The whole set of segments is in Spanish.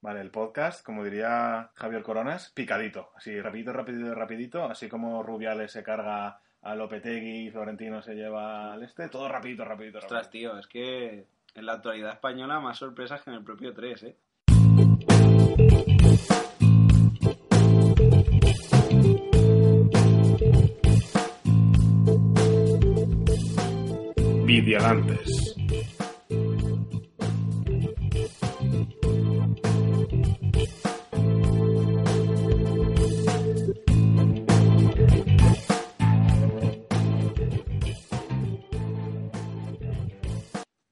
Vale, el podcast, como diría Javier Coronas, picadito. Así, rapidito, rapidito, rapidito. Así como Rubiales se carga a Lopetegui y Florentino se lleva al este. Todo rapidito, rapidito, rapidito. Ostras, tío, es que en la actualidad española más sorpresas que en el propio 3, ¿eh? Vidialantes.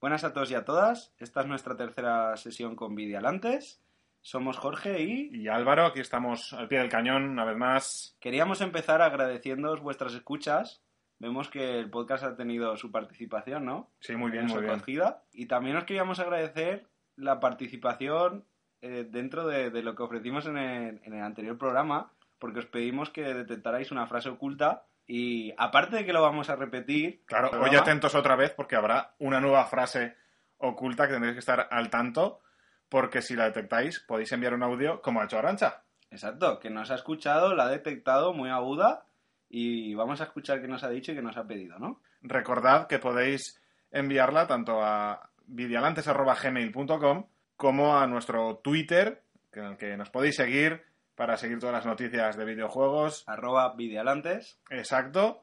Buenas a todos y a todas. Esta es nuestra tercera sesión con Vidialantes. Somos Jorge y Y Álvaro, aquí estamos al pie del cañón, una vez más. queríamos empezar agradeciéndoos vuestras escuchas. Vemos que el podcast ha tenido su participación, ¿no? Sí, muy bien, muy bien. Y también os queríamos agradecer la participación eh, dentro de, de lo que ofrecimos en el, en el anterior programa, porque os pedimos que detectarais una frase oculta y aparte de que lo vamos a repetir, Claro, hoy atentos otra vez porque habrá una nueva frase oculta que tendréis que estar al tanto porque si la detectáis podéis enviar un audio como ha hecho Arancha. Exacto, que nos ha escuchado, la ha detectado muy aguda y vamos a escuchar qué nos ha dicho y qué nos ha pedido, ¿no? Recordad que podéis enviarla tanto a vidialantes.gmail.com como a nuestro Twitter, en el que nos podéis seguir para seguir todas las noticias de videojuegos. Arroba Vidialantes. Exacto.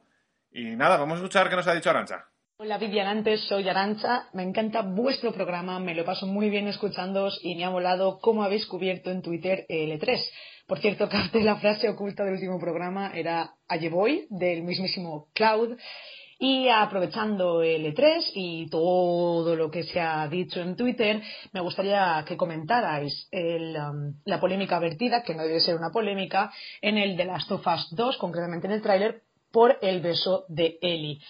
Y nada, vamos a escuchar qué nos ha dicho Arancha. Hola Vivianantes, soy Arancha. Me encanta vuestro programa, me lo paso muy bien escuchándoos y me ha molado cómo habéis cubierto en Twitter el E3. Por cierto, capté la frase oculta del último programa, era Allí voy, del mismísimo Cloud. Y aprovechando el E3 y todo lo que se ha dicho en Twitter, me gustaría que comentarais el, um, la polémica vertida, que no debe ser una polémica, en el de Last of Us 2, concretamente en el tráiler, por el beso de Ellie.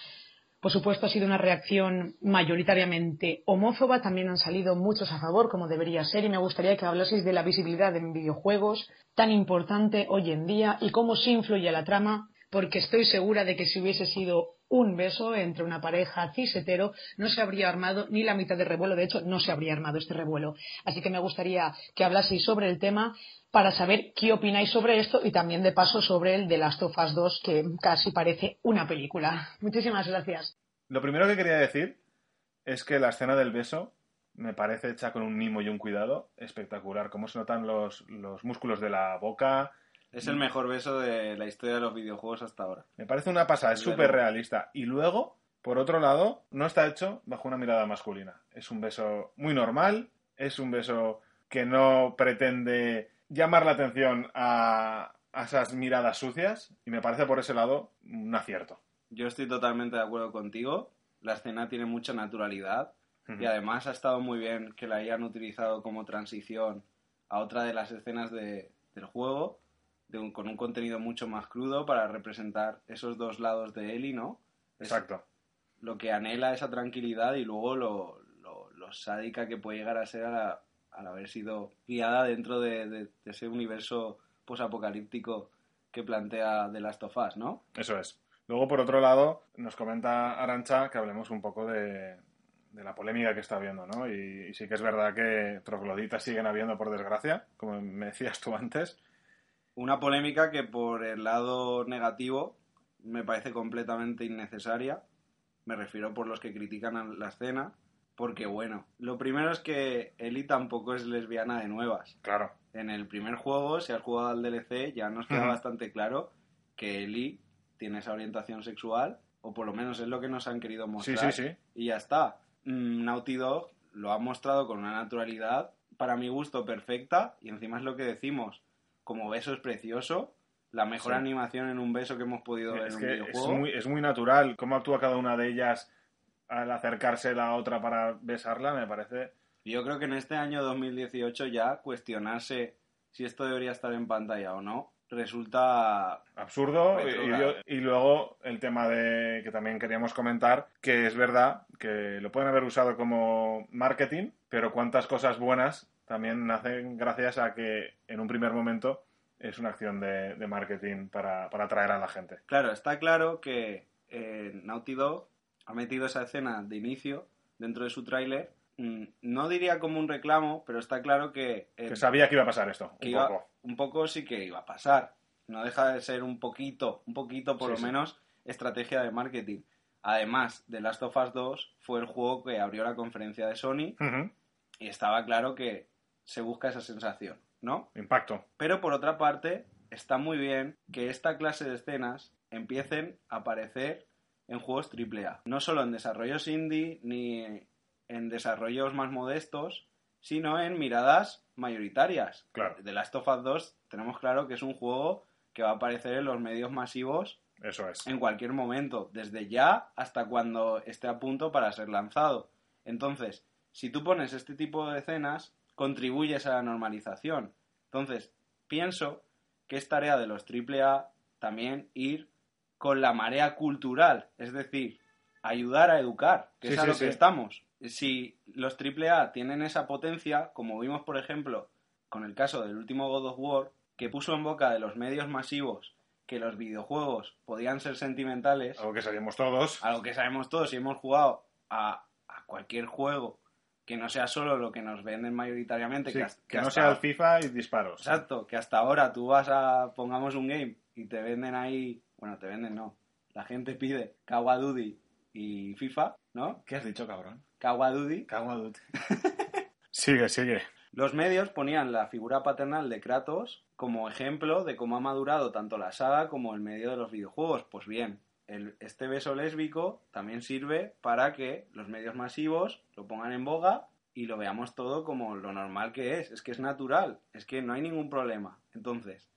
Por supuesto, ha sido una reacción mayoritariamente homófoba. También han salido muchos a favor, como debería ser. Y me gustaría que hablaseis de la visibilidad en videojuegos, tan importante hoy en día, y cómo se influye la trama, porque estoy segura de que si hubiese sido un beso entre una pareja cis hetero, no se habría armado ni la mitad de revuelo. De hecho, no se habría armado este revuelo. Así que me gustaría que hablaseis sobre el tema para saber qué opináis sobre esto y también de paso sobre el de Last of Us 2, que casi parece una película. Muchísimas gracias. Lo primero que quería decir es que la escena del beso me parece hecha con un mimo y un cuidado espectacular. Cómo se notan los, los músculos de la boca. Es el mejor beso de la historia de los videojuegos hasta ahora. Me parece una pasada, es súper realista. Y luego, por otro lado, no está hecho bajo una mirada masculina. Es un beso muy normal, es un beso que no pretende llamar la atención a, a esas miradas sucias. Y me parece por ese lado un acierto. Yo estoy totalmente de acuerdo contigo. La escena tiene mucha naturalidad y además ha estado muy bien que la hayan utilizado como transición a otra de las escenas de- del juego, de un- con un contenido mucho más crudo para representar esos dos lados de Ellie, ¿no? Es Exacto. Lo que anhela esa tranquilidad y luego lo, lo- lo sádica que puede llegar a ser a al haber sido guiada dentro de, de- de ese universo posapocalíptico que plantea The Last of Us, ¿no? Eso es. Luego, por otro lado, nos comenta Arancha que hablemos un poco de, de la polémica que está habiendo, ¿no? Y, y sí que es verdad que trogloditas siguen habiendo, por desgracia, como me decías tú antes. Una polémica que por el lado negativo me parece completamente innecesaria. Me refiero por los que critican a la escena. Porque bueno, lo primero es que Ellie tampoco es lesbiana de nuevas. Claro. En el primer juego, si has jugado al DLC, ya nos queda bastante claro que Ellie tiene esa orientación sexual, o por lo menos es lo que nos han querido Sí, mostrar. sí, sí. Y ya está. Mm, Naughty Dog lo ha mostrado con una naturalidad, para mi gusto, perfecta, y encima es lo que decimos, como beso es precioso, la mejor Sí. animación en un beso que hemos podido ver Es en un es videojuego. muy, es muy natural cómo actúa cada una de ellas al acercarse a la otra para besarla, me parece. Yo creo que en este año 2018 ya cuestionarse si esto debería estar en pantalla o no resulta absurdo y, y luego el tema de que también queríamos comentar que es verdad que lo pueden haber usado como marketing pero cuántas cosas buenas también nacen gracias a que en un primer momento es una acción de, de marketing para, para atraer a la gente Claro, está claro que eh, Naughty Dog ha metido esa escena de inicio dentro de su tráiler mm, no diría como un reclamo, pero está claro que... eh, Que sabía que iba a pasar esto, un iba- poco. un poco sí que iba a pasar. No deja de ser un poquito, un poquito por Sí, lo sí. menos, estrategia de marketing. Además, The Last of Us 2 fue el juego que abrió la conferencia de Sony y estaba claro que se busca esa sensación, ¿no? Impacto. Pero por otra parte, está muy bien que esta clase de escenas empiecen a aparecer en juegos AAA. No solo en desarrollos indie ni en desarrollos más modestos, sino en miradas mayoritarias. Claro. The Last of Us 2 tenemos claro que es un juego que va a aparecer en los medios masivos Eso es. en cualquier momento, desde ya hasta cuando esté a punto para ser lanzado. Entonces, si tú pones este tipo de escenas, contribuyes a la normalización. Entonces, pienso que es tarea de los AAA también ir con la marea cultural, es decir, ayudar a educar, que Sí, es a sí, lo sí. que estamos. Si los AAA tienen esa potencia, como vimos, por ejemplo, con el caso del último God of War, que puso en boca de los medios masivos que los videojuegos podían ser sentimentales, Algo que sabíamos todos. algo que sabemos todos y hemos jugado a, a cualquier juego que no sea solo lo que nos venden mayoritariamente, Sí, que, has- que no hasta- sea el FIFA y disparos. Exacto, que hasta ahora tú vas a, pongamos un game y te venden ahí, bueno, te venden no, la gente pide Kawadudy y FIFA, ¿no? ¿Qué has dicho, cabrón? Kawadudy. sigue, sigue. Los medios ponían la figura paternal de Kratos como ejemplo de cómo ha madurado tanto la saga como el medio de los videojuegos. Pues bien, este beso lésbico también sirve para que los medios masivos lo pongan en boga y lo veamos todo como lo normal que es. Es que es natural, es que no hay ningún problema. Entonces,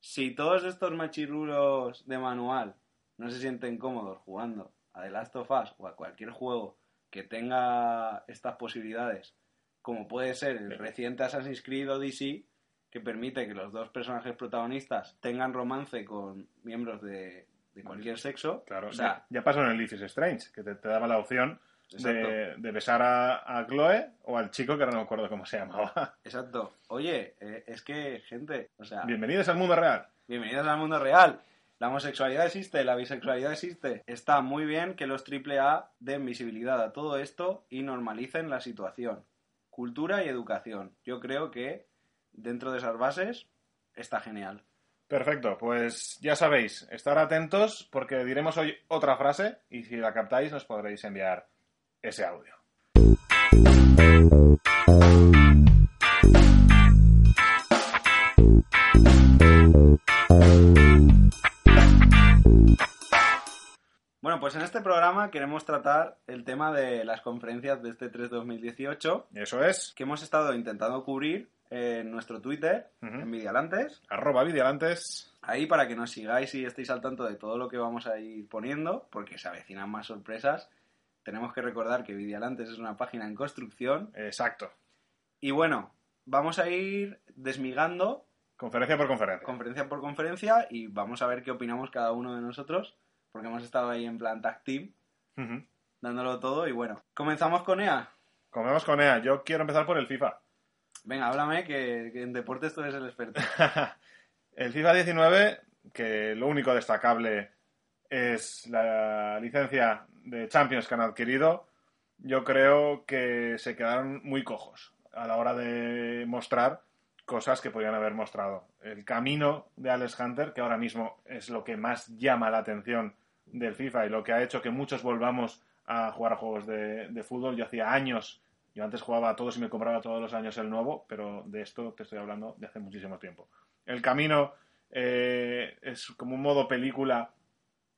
si todos estos machirulos de manual no se sienten cómodos jugando a The Last of Us o a cualquier juego que tenga estas posibilidades, como puede ser el reciente Assassin's Creed Odyssey, que permite que los dos personajes protagonistas tengan romance con miembros de, de cualquier sexo. Claro, o sea, ya pasó en el Life is Strange, que te, te daba la opción de, de besar a, a Chloe o al chico que ahora no me acuerdo cómo se llamaba. exacto. Oye, eh, es que, gente, o sea, Bienvenidos al mundo real. Bienvenidos al mundo real. La homosexualidad existe, la bisexualidad existe. Está muy bien que los AAA den visibilidad a todo esto y normalicen la situación. Cultura y educación. Yo creo que dentro de esas bases está genial. Perfecto, pues ya sabéis, estar atentos porque diremos hoy otra frase y si la captáis nos podréis enviar ese audio. Bueno, pues en este programa queremos tratar el tema de las conferencias de este 3 2018 Eso es, que hemos estado intentando cubrir en nuestro Twitter, Ujú. en Vidialantes. arroba vidialantes. Ahí para que nos sigáis y estéis al tanto de todo lo que vamos a ir poniendo, porque se avecinan más sorpresas. Tenemos que recordar que Vidialantes es una página en construcción. Exacto, Y bueno, vamos a ir desmigando conferencia por conferencia. conferencia por conferencia y vamos a ver qué opinamos cada uno de nosotros, porque hemos estado ahí en plan tag team, dándolo todo. Y bueno, comenzamos con EA. Comemos con EA, yo quiero empezar por el FIFA. Venga, háblame que, en deportes tú eres el experto. el FIFA 19, que lo único destacable es la licencia de Champions que han adquirido, yo creo que se quedaron muy cojos a la hora de mostrar cosas que podían haber mostrado. El camino de Alex Hunter, que ahora mismo es lo que más llama la atención del FIFA y lo que ha hecho que muchos volvamos a jugar a juegos de fútbol. Yo hacía años, yo antes jugaba a todos y me compraba todos los años el nuevo, pero de esto te estoy hablando de hace muchísimo tiempo. El camino eh, es como un modo película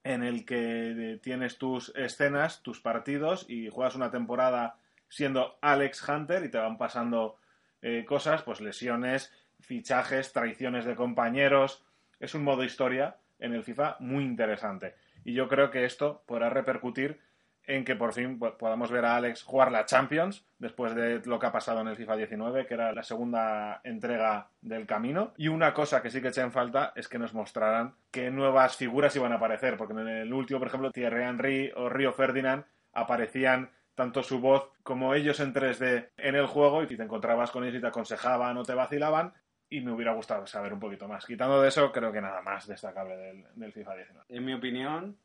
en el que eh, tienes tus escenas, tus partidos y juegas una temporada siendo Alex Hunter y te van pasando eh, cosas, pues lesiones, fichajes, traiciones de compañeros. Es un modo historia en el FIFA muy interesante. Y yo creo que esto podrá repercutir en que por fin po- podamos ver a Alex jugar la Champions después de lo que ha pasado en el FIFA 19, que era la segunda entrega del camino. Y una cosa que sí que eché en falta es que nos mostraran qué nuevas figuras iban a aparecer, porque en el último, por ejemplo, Thierry Henry o Río Ferdinand aparecían tanto su voz como ellos en 3D en el juego y te encontrabas con ellos y te aconsejaban o te vacilaban y me hubiera gustado saber un poquito más. Quitando de eso, creo que nada más destacable del, del FIFA 19. En mi opinión,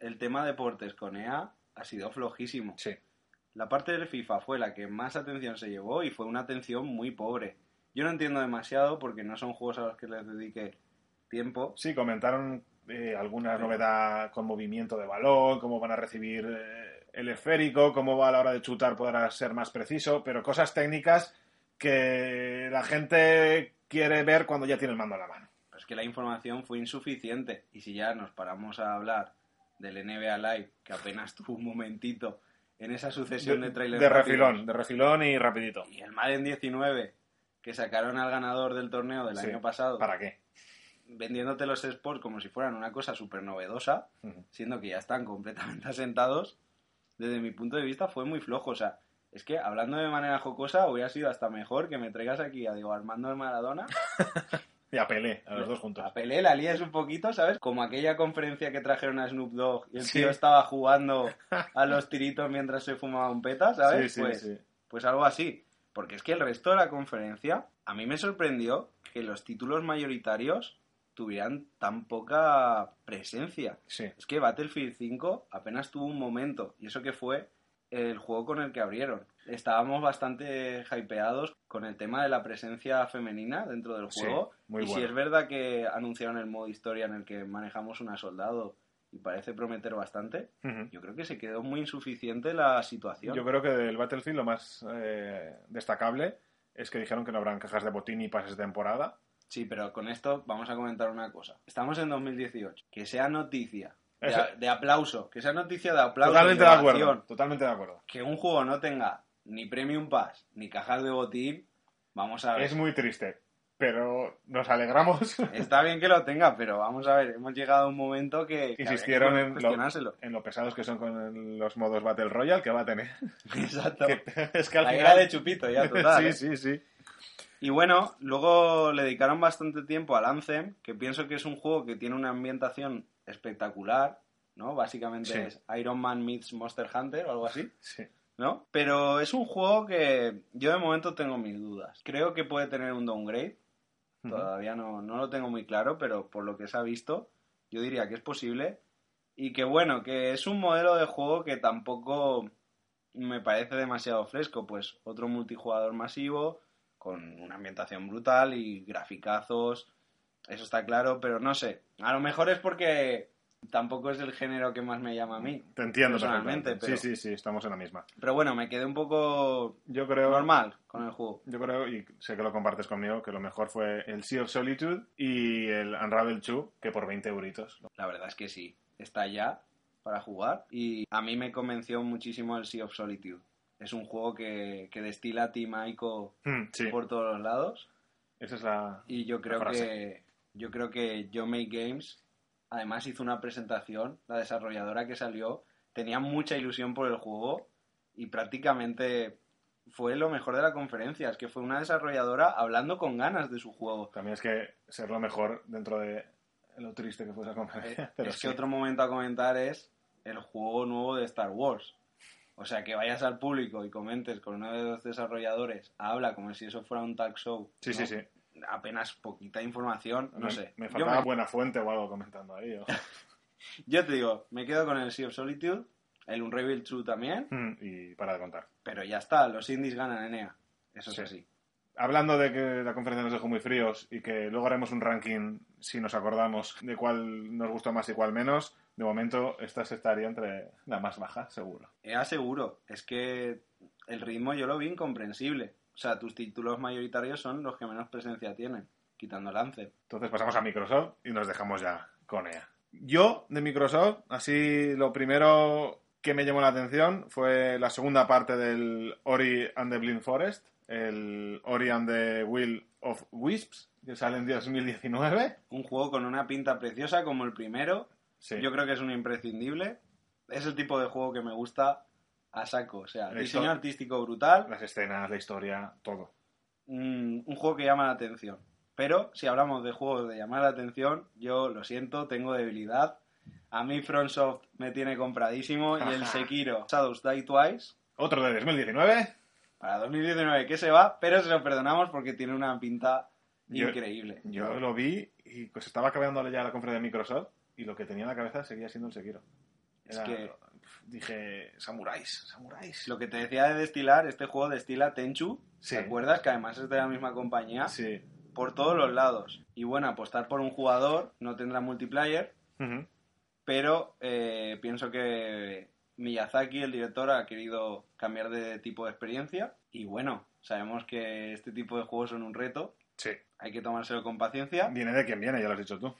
el tema deportes con EA ha sido flojísimo. Sí, la parte del FIFA fue la que más atención se llevó y fue una atención muy pobre. Yo no entiendo demasiado porque no son juegos a los que les dedique tiempo. Sí, comentaron eh, alguna novedad con movimiento de balón, cómo van a recibir eh, el esférico, cómo va a la hora de chutar podrá ser más preciso, pero cosas técnicas que la gente quiere ver cuando ya tiene el mando en la mano. Pues que la información fue insuficiente y si ya nos paramos a hablar del NBA Live, que apenas tuvo un momentito en esa sucesión de, trailers. De refilón, de refilón y rapidito. Y el Madden 19, que sacaron al ganador del torneo del año pasado. ¿Para qué? Vendiéndote los sports como si fueran una cosa súper novedosa, siendo que ya están completamente asentados, desde mi punto de vista fue muy flojo. O sea, es que hablando de manera jocosa, hubiera sido hasta mejor que me traigas aquí a Diego Armando de Maradona Y a Pelé, a los dos juntos. A Pelé la lías un poquito, ¿sabes? Como aquella conferencia que trajeron a Snoop Dogg y el tío estaba jugando a los tiritos mientras se fumaba un peta, ¿sabes? Sí, sí, pues, sí. pues algo así. Porque es que el resto de la conferencia, a mí me sorprendió que los títulos mayoritarios tuvieran tan poca presencia. Sí. Es que Battlefield 5 apenas tuvo un momento, y eso que fue el juego con el que abrieron. Estábamos bastante hypeados con el tema de la presencia femenina dentro del Sí, juego. muy y si es verdad que anunciaron el modo historia en el que manejamos una soldado y parece prometer bastante, yo creo que se quedó muy insuficiente la situación. Yo creo que del Battlefield lo más eh, destacable es que dijeron que no habrán cajas de botín ni pases de temporada. Sí, pero con esto vamos a comentar una cosa. Estamos en 2018. Que sea noticia de, aplauso, que sea noticia de aplauso. Totalmente y de acuerdo. Totalmente de acuerdo. Que un juego no tenga ni Premium Pass ni cajas de botín, vamos a ver. Es muy triste, pero nos alegramos. Está bien que lo tenga, pero vamos a ver, hemos llegado a un momento que, Insistieron que en lo, en lo pesados que son con los modos Battle Royale que va a tener. Exacto. Que- es que al La final... de chupito ya, total. sí, ¿eh? sí, sí. Y bueno, luego le dedicaron bastante tiempo al Anthem, que pienso que es un juego que tiene una ambientación espectacular, ¿no? Básicamente Sí. es Iron Man meets Monster Hunter o algo así, sí. ¿No? Pero es un juego que yo de momento tengo mis dudas. Creo que puede tener un downgrade, todavía no, no lo tengo muy claro, pero por lo que se ha visto, yo diría que es posible. Y que bueno, que es un modelo de juego que tampoco me parece demasiado fresco, pues otro multijugador masivo, con una ambientación brutal y graficazos, eso está claro, pero no sé, a lo mejor es porque tampoco es el género que más me llama a mí. Te entiendo Personalmente, pero- Sí, sí, sí, estamos en la misma. Pero bueno, me quedé un poco Yo creo... normal con el juego. Yo creo, y sé que lo compartes conmigo, que lo mejor fue el Sea of Solitude y el Unravel 2, que por 20 euritos. La verdad es que sí, está ya para jugar y a mí me convenció muchísimo el Sea of Solitude. Es un juego que, que destila Team Ico Mm, sí, por todos los lados esa es la... y yo creo frase. que yo creo que Yo Make Games además hizo una presentación, la desarrolladora que salió tenía mucha ilusión por el juego y prácticamente fue lo mejor de la conferencia, es que fue una desarrolladora hablando con ganas de su juego. También es que ser lo mejor dentro de lo triste que fue esa conferencia. Pero Eh, es sí. que otro momento a comentar es el juego nuevo de Star Wars. O sea, que vayas al público y comentes con uno de los desarrolladores, habla como si eso fuera un talk show. Sí, ¿no? sí, sí. Apenas poquita información, no me, sé. Me faltaba me- buena fuente o algo comentando ahí. Yo te digo, me quedo con el Sea of Solitude, el Unravel 2 también, Mm, y para de contar. pero ya está, los indies ganan EA. Eso es Sí. así. Hablando de que la conferencia nos dejó muy fríos y que luego haremos un ranking, si nos acordamos, de cuál nos gustó más y cuál menos, de momento esta se estaría entre la más baja, seguro. EA seguro, es que el ritmo yo lo vi incomprensible. O sea, tus títulos mayoritarios son los que menos presencia tienen, quitando el Anthem. Entonces pasamos a Microsoft y nos dejamos ya con ella. Yo, de Microsoft, así lo primero que me llamó la atención fue la segunda parte del Ori and the Blind Forest, el Ori and the Will of Wisps, que sale en 2019. Un juego con una pinta preciosa como el primero. Sí. Yo creo que es un imprescindible. Es el tipo de juego que me gusta a saco. O sea, La diseño artístico brutal. Las escenas, la historia, todo. Un, un juego que llama la atención. Pero si hablamos de juegos de llamar la atención, yo lo siento, tengo debilidad. A mí FromSoft me tiene compradísimo y el Sekiro Shadows Die Twice Otro de 2019. para 2019 que se va, pero se lo perdonamos porque tiene una pinta Yo- increíble. Yo lo vi y pues estaba acabando ya la conferencia de Microsoft y lo que tenía en la cabeza seguía siendo el Sekiro. Es que Dije, samuráis, samuráis. lo que te decía de destilar, este juego destila Tenchu, Sí. ¿te acuerdas? Que además es de la misma compañía, Sí. por todos los lados. Y bueno, apostar por un jugador no tendrá multiplayer, pero eh, pienso que Miyazaki, el director, ha querido cambiar de tipo de experiencia. Y bueno, sabemos que este tipo de juegos son un reto, Sí. hay que tomárselo con paciencia. Viene de quien viene, ya lo has dicho tú.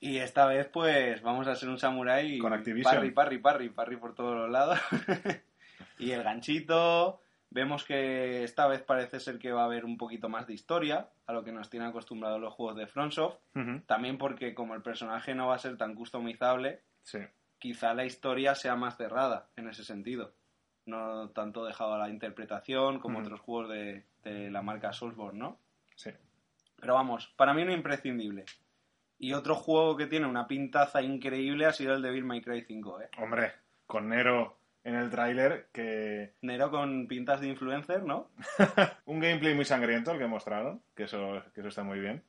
Y esta vez, pues, vamos a ser un samurái. Con Activision. Parry, parry, parry, parry por todos los lados. y el ganchito. Vemos que esta vez parece ser que va a haber un poquito más de historia, a lo que nos tienen acostumbrados los juegos de FromSoft. También porque como el personaje no va a ser tan customizable, Sí. quizá la historia sea más cerrada en ese sentido. No tanto dejado a la interpretación como otros juegos de, de la marca Soulsborne, ¿no? Sí. Pero vamos, para mí no imprescindible. Y otro juego que tiene una pintaza increíble ha sido el Devil May Cry 5, ¿eh? Hombre, con Nero en el tráiler, que Nero con pintas de influencer, ¿no? un gameplay muy sangriento el que mostraron, que eso, que eso está muy bien.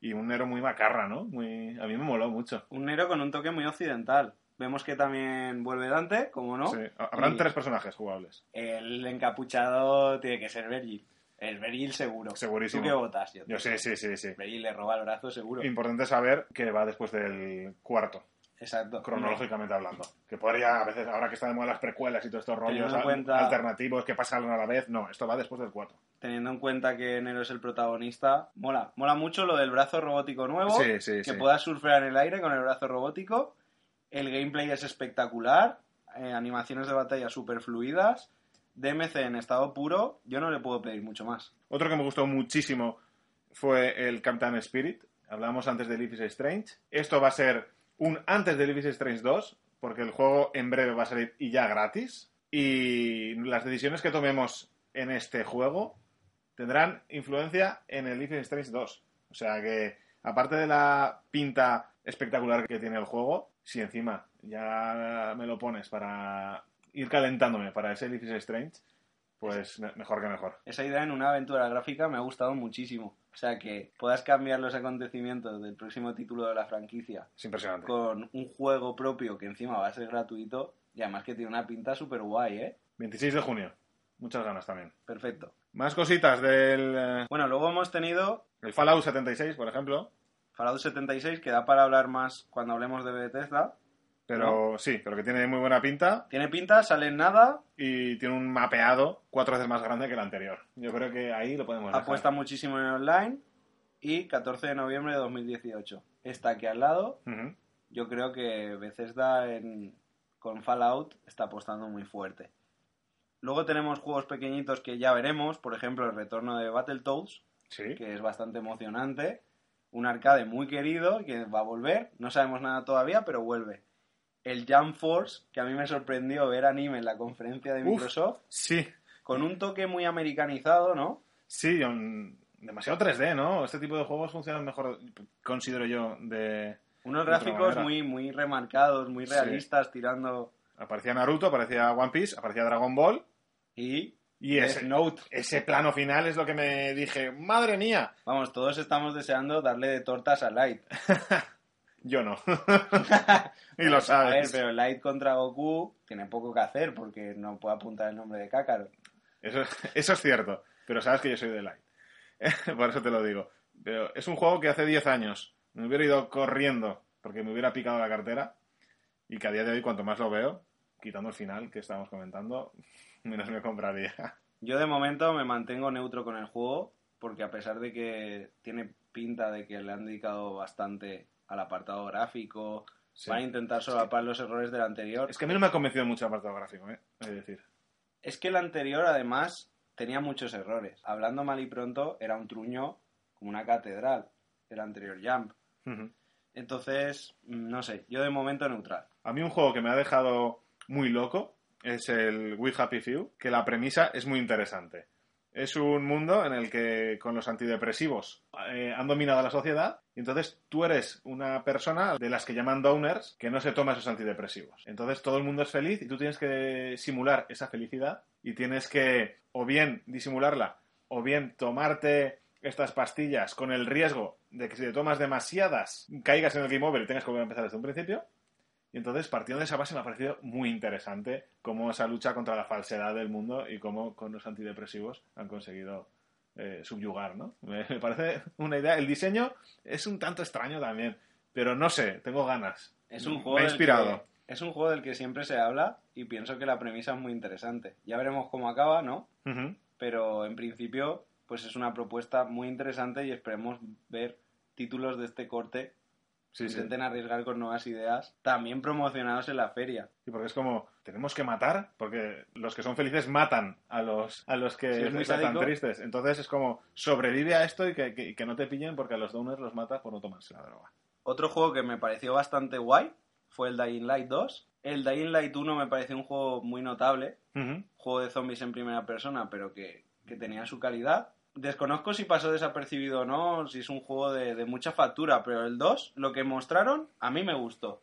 Y un Nero muy macarra, ¿no? Muy... A mí me moló mucho. Un Nero con un toque muy occidental. Vemos que también vuelve Dante, como no. Sí. Habrán Y tres personajes jugables. El encapuchado tiene que ser Virgil. El Virgil seguro. Segurísimo. ¿Tú qué votas? Yo, Yo sí, sí, sí, sí. Le roba el brazo seguro. Importante saber que va después del cuarto, Exacto. cronológicamente hablando. Que podría, a veces, ahora que está de moda las precuelas y todos estos rollos al- cuenta- alternativos que pasan a la vez, no, esto va después del cuarto. Teniendo en cuenta que Nero es el protagonista, mola. Mola mucho lo del brazo robótico nuevo. Sí, sí, que sí. puedas surfear en el aire con el brazo robótico. El gameplay es espectacular. eh, animaciones de batalla super fluidas. DMC en estado puro. Yo no le puedo pedir mucho más. Otro que me gustó muchísimo fue el Captain Spirit. Hablamos antes de Life Strange. Esto va a ser un antes de Life Strange 2, porque el juego en breve va a salir y ya gratis. Y las decisiones que tomemos en este juego tendrán influencia en el Strange 2. O sea que, aparte de la pinta espectacular que tiene el juego, si encima ya me lo pones para ir calentándome para ese Life is Strange, pues me- mejor que mejor. Esa idea en una aventura gráfica me ha gustado muchísimo. O sea, que puedas cambiar los acontecimientos del próximo título de la franquicia Es impresionante. con un juego propio que encima va a ser gratuito y además que tiene una pinta súper guay, ¿eh? 26 de junio. Muchas ganas también. Perfecto. Más cositas del eh, Bueno, luego hemos tenido el Fallout 76, por ejemplo. Fallout 76, que da para hablar más cuando hablemos de Bethesda. Pero sí, pero que tiene muy buena pinta Tiene pinta, sale en nada, y tiene un mapeado cuatro veces más grande que el anterior. Yo creo que ahí lo podemos dejar. apuesta muchísimo en online y 14 de noviembre de 2018. Está aquí al lado. Yo creo que Bethesda en, con Fallout está apostando muy fuerte. Luego tenemos juegos pequeñitos que ya veremos, por ejemplo el retorno de Battletoads, Sí. que es bastante emocionante. Un arcade muy querido que va a volver. No sabemos nada todavía, pero vuelve. El Jump Force, que a mí me sorprendió ver anime en la conferencia de Uf. Microsoft, Sí, con un toque muy americanizado, ¿no? sí, un- demasiado 3D, ¿no? Este tipo de juegos funcionan mejor, considero yo, de... Unos De gráficos muy, muy remarcados, muy Sí. realistas, tirando. Aparecía Naruto, aparecía One Piece, aparecía Dragon Ball Y. y Death ese, Note. ese plano final es lo que me dije, ¡madre mía! Vamos, todos estamos deseando darle de tortas a Light. Yo no. y lo A ver, sabes. pero Light contra Goku tiene poco que hacer porque no puede apuntar el nombre de Kakarot. Eso, eso es cierto, pero sabes que yo soy de Light. Por eso te lo digo. Pero es un juego que hace 10 años me hubiera ido corriendo porque me hubiera picado la cartera y que a día de hoy, cuanto más lo veo, quitando el final que estábamos comentando, menos me compraría. Yo de momento me mantengo neutro con el juego porque a pesar de que tiene pinta de que le han dedicado bastante al apartado gráfico, Sí. van a intentar solapar los errores del anterior. Es que a mí no me ha convencido mucho el apartado gráfico, ¿eh? Es decir, Es que el anterior, además, tenía muchos errores. Hablando mal y pronto, era un truño como una catedral, el anterior Jump. Entonces, mm, no sé, yo de momento neutral. A mí un juego que me ha dejado muy loco es el We Happy Few, que la premisa es muy interesante. Es un mundo en el que con los antidepresivos eh, han dominado a la sociedad y entonces tú eres una persona de las que llaman downers que no se toma esos antidepresivos. Entonces todo el mundo es feliz y tú tienes que simular esa felicidad y tienes que o bien disimularla o bien tomarte estas pastillas con el riesgo de que si te tomas demasiadas caigas en el game over y tengas que volver a empezar desde un principio Y entonces, partiendo de esa base, me ha parecido muy interesante cómo esa lucha contra la falsedad del mundo y cómo con los antidepresivos han conseguido eh, subyugar, ¿no? Me, me parece una idea. El diseño es un tanto extraño también, pero no sé, tengo ganas. Es un juego Me ha inspirado. que- es un juego del que siempre se habla y pienso que la premisa es muy interesante. Ya veremos cómo acaba, ¿no? Pero en principio, pues es una propuesta muy interesante y esperemos ver títulos de este corte Sí, sí. intenten arriesgar con nuevas ideas, también promocionados en la feria. Sí, porque es como, tenemos que matar, porque los que son felices matan a los, a los que Sí, es están tan tristes. Entonces es como, sobrevive a esto y que, que- no te pillen porque a los downers los matas por no tomarse la droga. Otro juego que me pareció bastante guay fue el Dying Light 2. El Dying Light 1 me pareció un juego muy notable, juego de zombies en primera persona, pero que, que tenía su calidad. Desconozco si pasó desapercibido o no, si es un juego de, de mucha factura, pero el 2, lo que mostraron, a mí me gustó.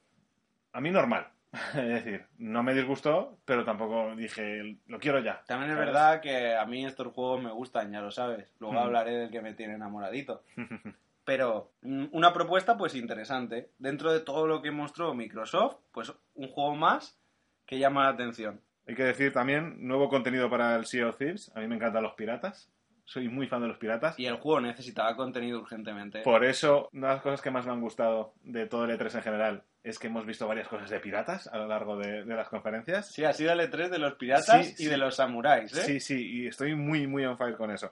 A mí normal. Es decir, no me disgustó, pero tampoco dije, lo quiero ya. También es ¿sabes? verdad que a mí estos juegos me gustan, ya lo sabes. Luego Mm. hablaré del que me tiene enamoradito. Pero mm, una propuesta pues interesante. Dentro de todo lo que mostró Microsoft, pues un juego más que llama la atención. Hay que decir también, nuevo contenido para el Sea of Thieves. A mí me encantan los piratas. Soy muy fan de los piratas. Y el juego necesitaba contenido urgentemente. Por eso, una de las cosas que más me han gustado de todo el E3 en general es que hemos visto varias cosas de piratas a lo largo de, de las conferencias. Sí, ha sido el E3 de los piratas Sí, y sí. de los samuráis, ¿eh? Sí, sí, y estoy muy, muy on fire con eso.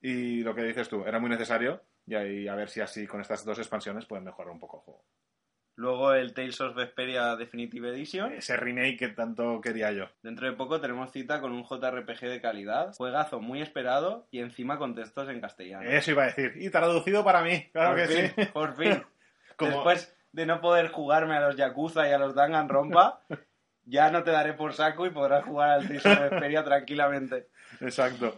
Y lo que dices tú, era muy necesario. Y a ver si así con estas dos expansiones pueden mejorar un poco el juego. Luego el Tales of Vesperia Definitive Edition. Ese remake que tanto quería yo. Dentro de poco tenemos cita con un JRPG de calidad, juegazo muy esperado y encima con textos en castellano. Eso iba a decir. Y traducido para mí, claro por que fin, sí. por fin. Como- Después de no poder jugarme a los Yakuza y a los Danganronpa, ya no te daré por saco y podrás jugar al Tales of Vesperia tranquilamente. Exacto.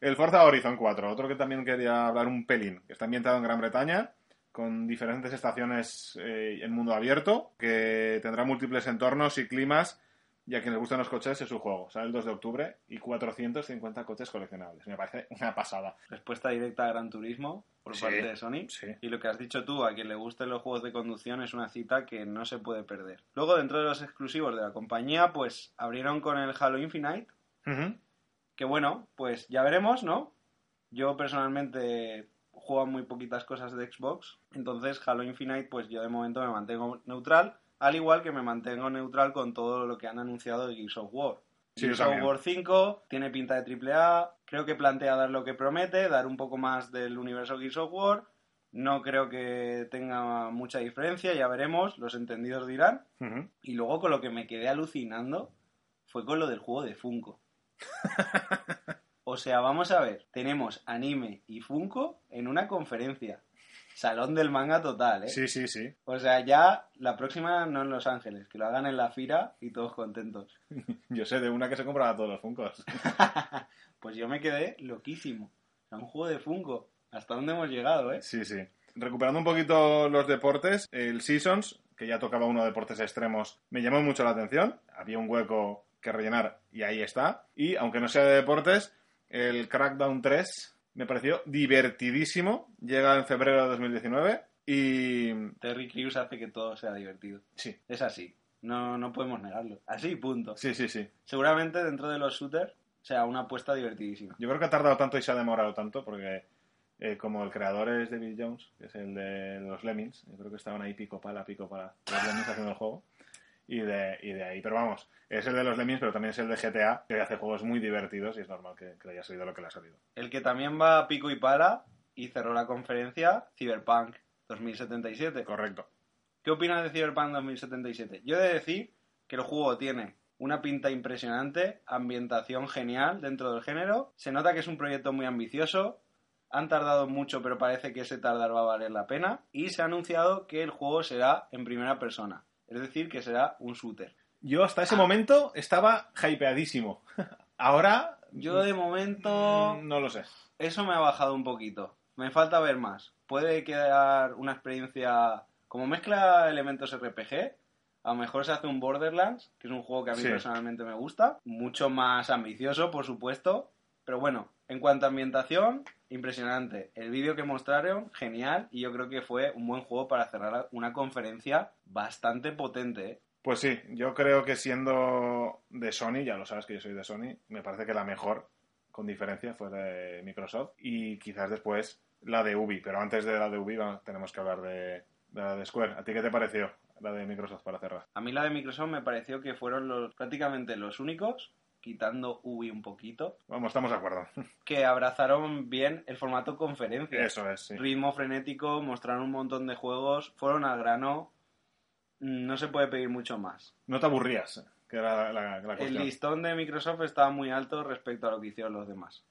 El Forza Horizon 4, otro que también quería hablar un pelín, que está ambientado en Gran Bretaña, con diferentes estaciones eh, en mundo abierto, que tendrá múltiples entornos y climas, y a quien les gustan los coches es su juego. Sale el 2 de octubre y 450 coches coleccionables. Me parece una pasada. Respuesta directa a Gran Turismo por Sí, parte de Sony. sí. Y lo que has dicho tú, a quien le gusten los juegos de conducción es una cita que no se puede perder. Luego, dentro de los exclusivos de la compañía, pues abrieron con el Halo Infinite, que bueno, pues ya veremos, ¿no? Yo personalmente juego a muy poquitas cosas de Xbox, entonces Halo Infinite, pues yo de momento me mantengo neutral, al igual que me mantengo neutral con todo lo que han anunciado de Gears of War. Sí, Gears of. War 5 tiene pinta de triple A, creo que plantea dar lo que promete, dar un poco más del universo Gears of War. No creo que tenga mucha diferencia, ya veremos, los entendidos dirán. Y luego con lo que me quedé alucinando fue con lo del juego de Funko. o sea, vamos a ver, tenemos anime y Funko en una conferencia. Salón del manga total, ¿eh? Sí, sí, sí. O sea, ya la próxima no en Los Ángeles, que lo hagan en la Fira y todos contentos. Yo sé de una que se compraba todos los Funkos. Pues yo me quedé loquísimo. O sea, un juego de Funko. ¿Hasta dónde hemos llegado, eh? Sí, sí. Recuperando un poquito los deportes, el Seasons, que ya tocaba uno de deportes extremos, me llamó mucho la atención. Había un hueco que rellenar y ahí está. Y aunque no sea de deportes, el Crackdown 3 me pareció divertidísimo. Llega en febrero de 2019 y... Terry Crews hace que todo sea divertido. Sí, Es así. No, no podemos negarlo. Así, punto. sí, sí, sí. Seguramente dentro de los shooters sea una apuesta divertidísima. Yo creo que ha tardado tanto y se ha demorado tanto porque eh, como el creador es David Jones, que es el de los Lemmings, yo creo que estaban ahí pico pala, pico pala, los Lemmings haciendo el juego. Y de, y de ahí, pero vamos, es el de los Lemmings, pero también es el de GTA, que hace juegos muy divertidos y es normal que, que le haya salido lo que le ha salido. El que también va a pico y pala y cerró la conferencia, Cyberpunk 2077. Correcto. ¿Qué opinas de Cyberpunk 2077? Yo he de decir que el juego tiene una pinta impresionante, ambientación genial dentro del género. Se nota que es un proyecto muy ambicioso. Han tardado mucho, pero parece que ese tardar va a valer la pena. Y se ha anunciado que el juego será en primera persona. Es decir, que será un shooter. Yo hasta ese momento estaba hypeadísimo. Ahora... Yo de momento mm, No lo sé. eso me ha bajado un poquito. Me falta ver más. Puede quedar una experiencia como mezcla elementos RPG. A lo mejor se hace un Borderlands, que es un juego que a mí Sí. personalmente me gusta. Mucho más ambicioso, por supuesto. Pero bueno, en cuanto a ambientación, impresionante. El vídeo que mostraron, genial, y yo creo que fue un buen juego para cerrar una conferencia bastante potente. ¿eh? Pues sí, yo creo que siendo de Sony, ya lo sabes que yo soy de Sony, me parece que la mejor, con diferencia, fue de Microsoft y quizás después la de Ubi, pero antes de la de Ubi tenemos que hablar de, la de Square. ¿A ti qué te pareció la de Microsoft para cerrar? A mí la de Microsoft me pareció que fueron los, prácticamente los únicos quitando Ubi un poquito. Vamos, estamos de acuerdo. Que abrazaron bien el formato conferencia. Eso es, sí. Ritmo frenético, mostraron un montón de juegos, fueron al grano. No se puede pedir mucho más. No te aburrías, que era la, la, El listón de Microsoft estaba muy alto respecto a lo que hicieron los demás.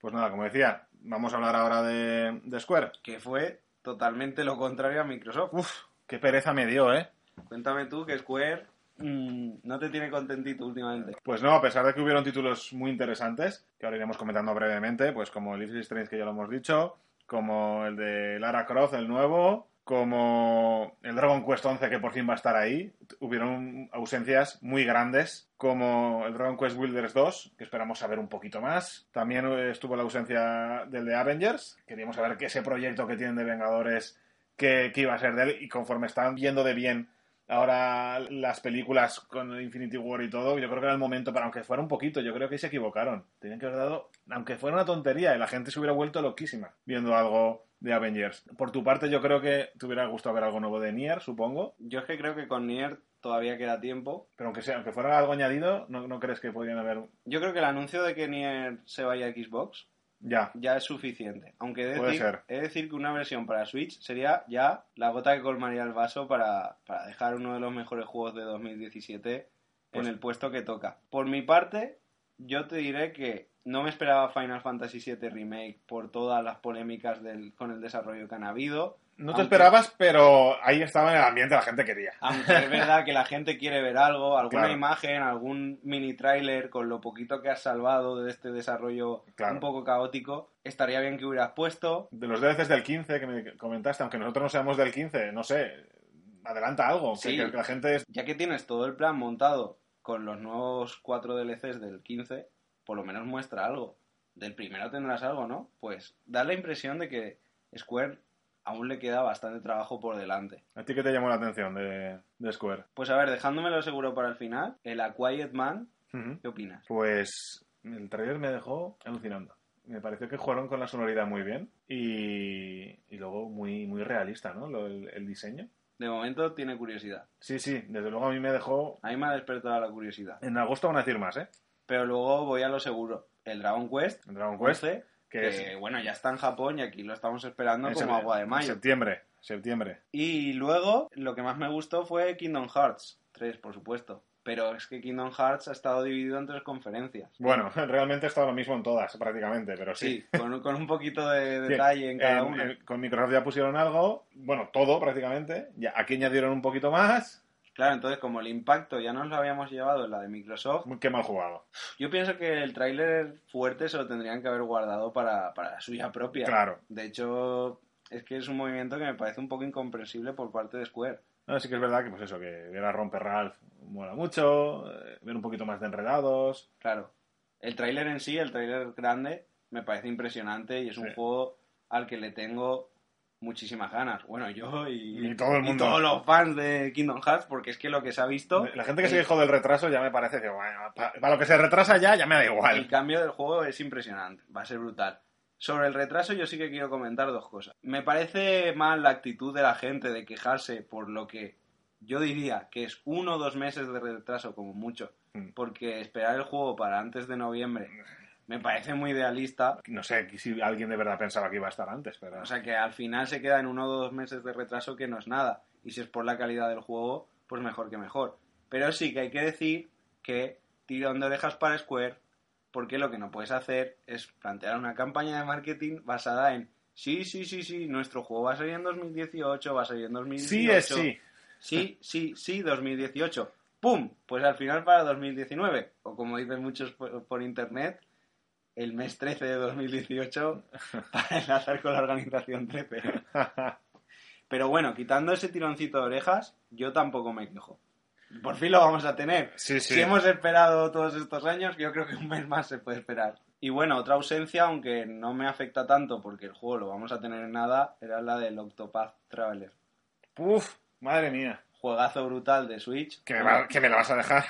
Pues nada, como decía, vamos a hablar ahora de, de Square. Que fue totalmente lo contrario a Microsoft. Uf, qué pereza me dio, ¿eh? Cuéntame tú que Square mm, no te tiene contentito últimamente. Pues no, a pesar de que hubieron títulos muy interesantes, que ahora iremos comentando brevemente, pues como el If Strange que ya lo hemos dicho, como el de Lara Croft, el nuevo, como el Dragon Quest 11 que por fin va a estar ahí, hubieron ausencias muy grandes, como el Dragon Quest Builders 2, que esperamos saber un poquito más. También estuvo la ausencia del de Avengers, queríamos saber que ese proyecto que tienen de Vengadores, que, iba a ser de él, y conforme están yendo de bien ahora las películas con Infinity War y todo, yo creo que era el momento, pero aunque fuera un poquito, yo creo que se equivocaron. Tenían que haber dado, aunque fuera una tontería, y la gente se hubiera vuelto loquísima viendo algo de Avengers. Por tu parte, yo creo que te hubiera gustado ver algo nuevo de Nier, supongo. Yo es que creo que con Nier todavía queda tiempo. Pero aunque sea, aunque fuera algo añadido, ¿no, crees que podrían haber...? Yo creo que el anuncio de que Nier se vaya a Xbox ya. ya es suficiente. Aunque he de, decir, decir que una versión para Switch sería ya la gota que colmaría el vaso para, dejar uno de los mejores juegos de 2017 en pues el puesto que toca. Por mi parte, yo te diré que no me esperaba Final Fantasy VII Remake por todas las polémicas del, con el desarrollo que han habido. No te esperabas, pero ahí estaba en el ambiente, la gente quería. Aunque es verdad que la gente quiere ver algo, alguna imagen, algún mini trailer con lo poquito que has salvado de este desarrollo un poco caótico, estaría bien que hubieras puesto. De los DLCs del 15 que me comentaste, aunque nosotros no seamos del 15, no sé, adelanta algo, que, la gente... Ya que tienes todo el plan montado con los nuevos cuatro DLCs del 15, por lo menos muestra algo. Del primero tendrás algo, ¿no? Pues da la impresión de que Square aún le queda bastante trabajo por delante. ¿A ti qué te llamó la atención de, Square? Pues a ver, dejándomelo seguro para el final, el A Quiet Man, ¿qué opinas? Pues el trailer me dejó alucinando. Me pareció que jugaron con la sonoridad muy bien y, luego muy, muy realista, ¿no? el, diseño. De momento tiene curiosidad. Sí, sí, desde luego a mí me dejó... A mí me ha despertado la curiosidad. En agosto van a decir más, ¿eh? Pero luego voy a lo seguro. El Dragon Quest. El Dragon Quest. Que, bueno, ya está en Japón y aquí lo estamos esperando como agua de mayo. Septiembre, septiembre. Y luego, lo que más me gustó fue Kingdom Hearts 3, por supuesto. Pero es que Kingdom Hearts ha estado dividido en tres conferencias. Bueno, realmente ha estado lo mismo en todas, prácticamente, pero sí. Sí, con, un poquito de detalle en cada uno. con Microsoft ya pusieron algo, bueno, todo prácticamente. Ya, aquí añadieron un poquito más. Claro, entonces como el impacto ya nos lo habíamos llevado en la de Microsoft... Qué mal jugado. Yo pienso que el tráiler fuerte se lo tendrían que haber guardado para, la suya propia. Claro. De hecho, es que es un movimiento que me parece un poco incomprensible por parte de Square. No, sí que es verdad que pues eso, que ver a Romper Ralph mola mucho, eh, ver un poquito más de enredados. Claro. El tráiler en sí, el tráiler grande, me parece impresionante y es un juego al que le tengo muchísimas ganas. Bueno, yo y, todo el mundo. todos los fans de Kingdom Hearts, porque es que lo que se ha visto. La gente que se dijo del retraso ya me parece que, bueno, para, lo que se retrasa ya, ya me da igual. El cambio del juego es impresionante, va a ser brutal. Sobre el retraso, yo sí que quiero comentar dos cosas. Me parece mal la actitud de la gente de quejarse por lo que yo diría que es uno o dos meses de retraso, como mucho. Mm. Porque esperar el juego para antes de noviembre me parece muy idealista. No sé si alguien de verdad pensaba que iba a estar antes, pero... O sea, que al final se queda en uno o dos meses de retraso que no es nada. Y si es por la calidad del juego, pues mejor que mejor. Pero sí que hay que decir que tirón de orejas para Square, porque lo que no puedes hacer es plantear una campaña de marketing basada en sí, sí, sí, sí, nuestro juego va a salir en 2018, va a salir en 2018. Sí es sí. Sí, sí, sí, 2018. ¡Pum! Pues al final para 2019. O como dicen muchos por internet, el mes 13 de 2018 para enlazar con la organización 13. Pero bueno, quitando ese tironcito de orejas, yo tampoco me quejo. Por fin lo vamos a tener. Si hemos esperado todos estos años, yo creo que un mes más se puede esperar. Y bueno, otra ausencia, aunque no me afecta tanto porque el juego lo vamos a tener en nada, era la del Octopath Traveler. Uf, madre mía. Juegazo brutal de Switch. Que me, va- que me la vas a dejar.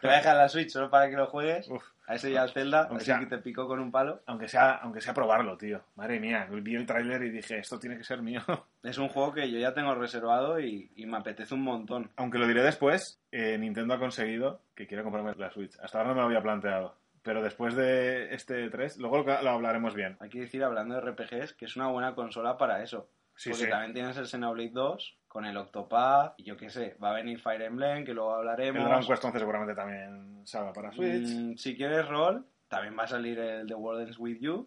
Te voy a dejar la Switch solo para que lo juegues. Uf. A ese ya el Zelda, Aunque sea- que te picó con un palo. aunque sea, aunque sea probarlo, tío. Madre mía. Vi el tráiler y dije, esto tiene que ser mío. Es un juego que yo ya tengo reservado y, y me apetece un montón. Aunque lo diré después, eh, Nintendo ha conseguido que quiera comprarme la Switch. Hasta ahora no me lo había planteado. Pero después de este 3, luego lo, lo hablaremos bien. Hay que decir, hablando de RPGs, que es una buena consola para eso. Sí, porque sí. también tienes el Xenoblade 2 con el Octopath y yo qué sé, va a venir Fire Emblem, que luego El hablaremos. Dragon Quest 11 seguramente también salga para Switch. Mm, si quieres rol, también va a salir el The World Ends With You.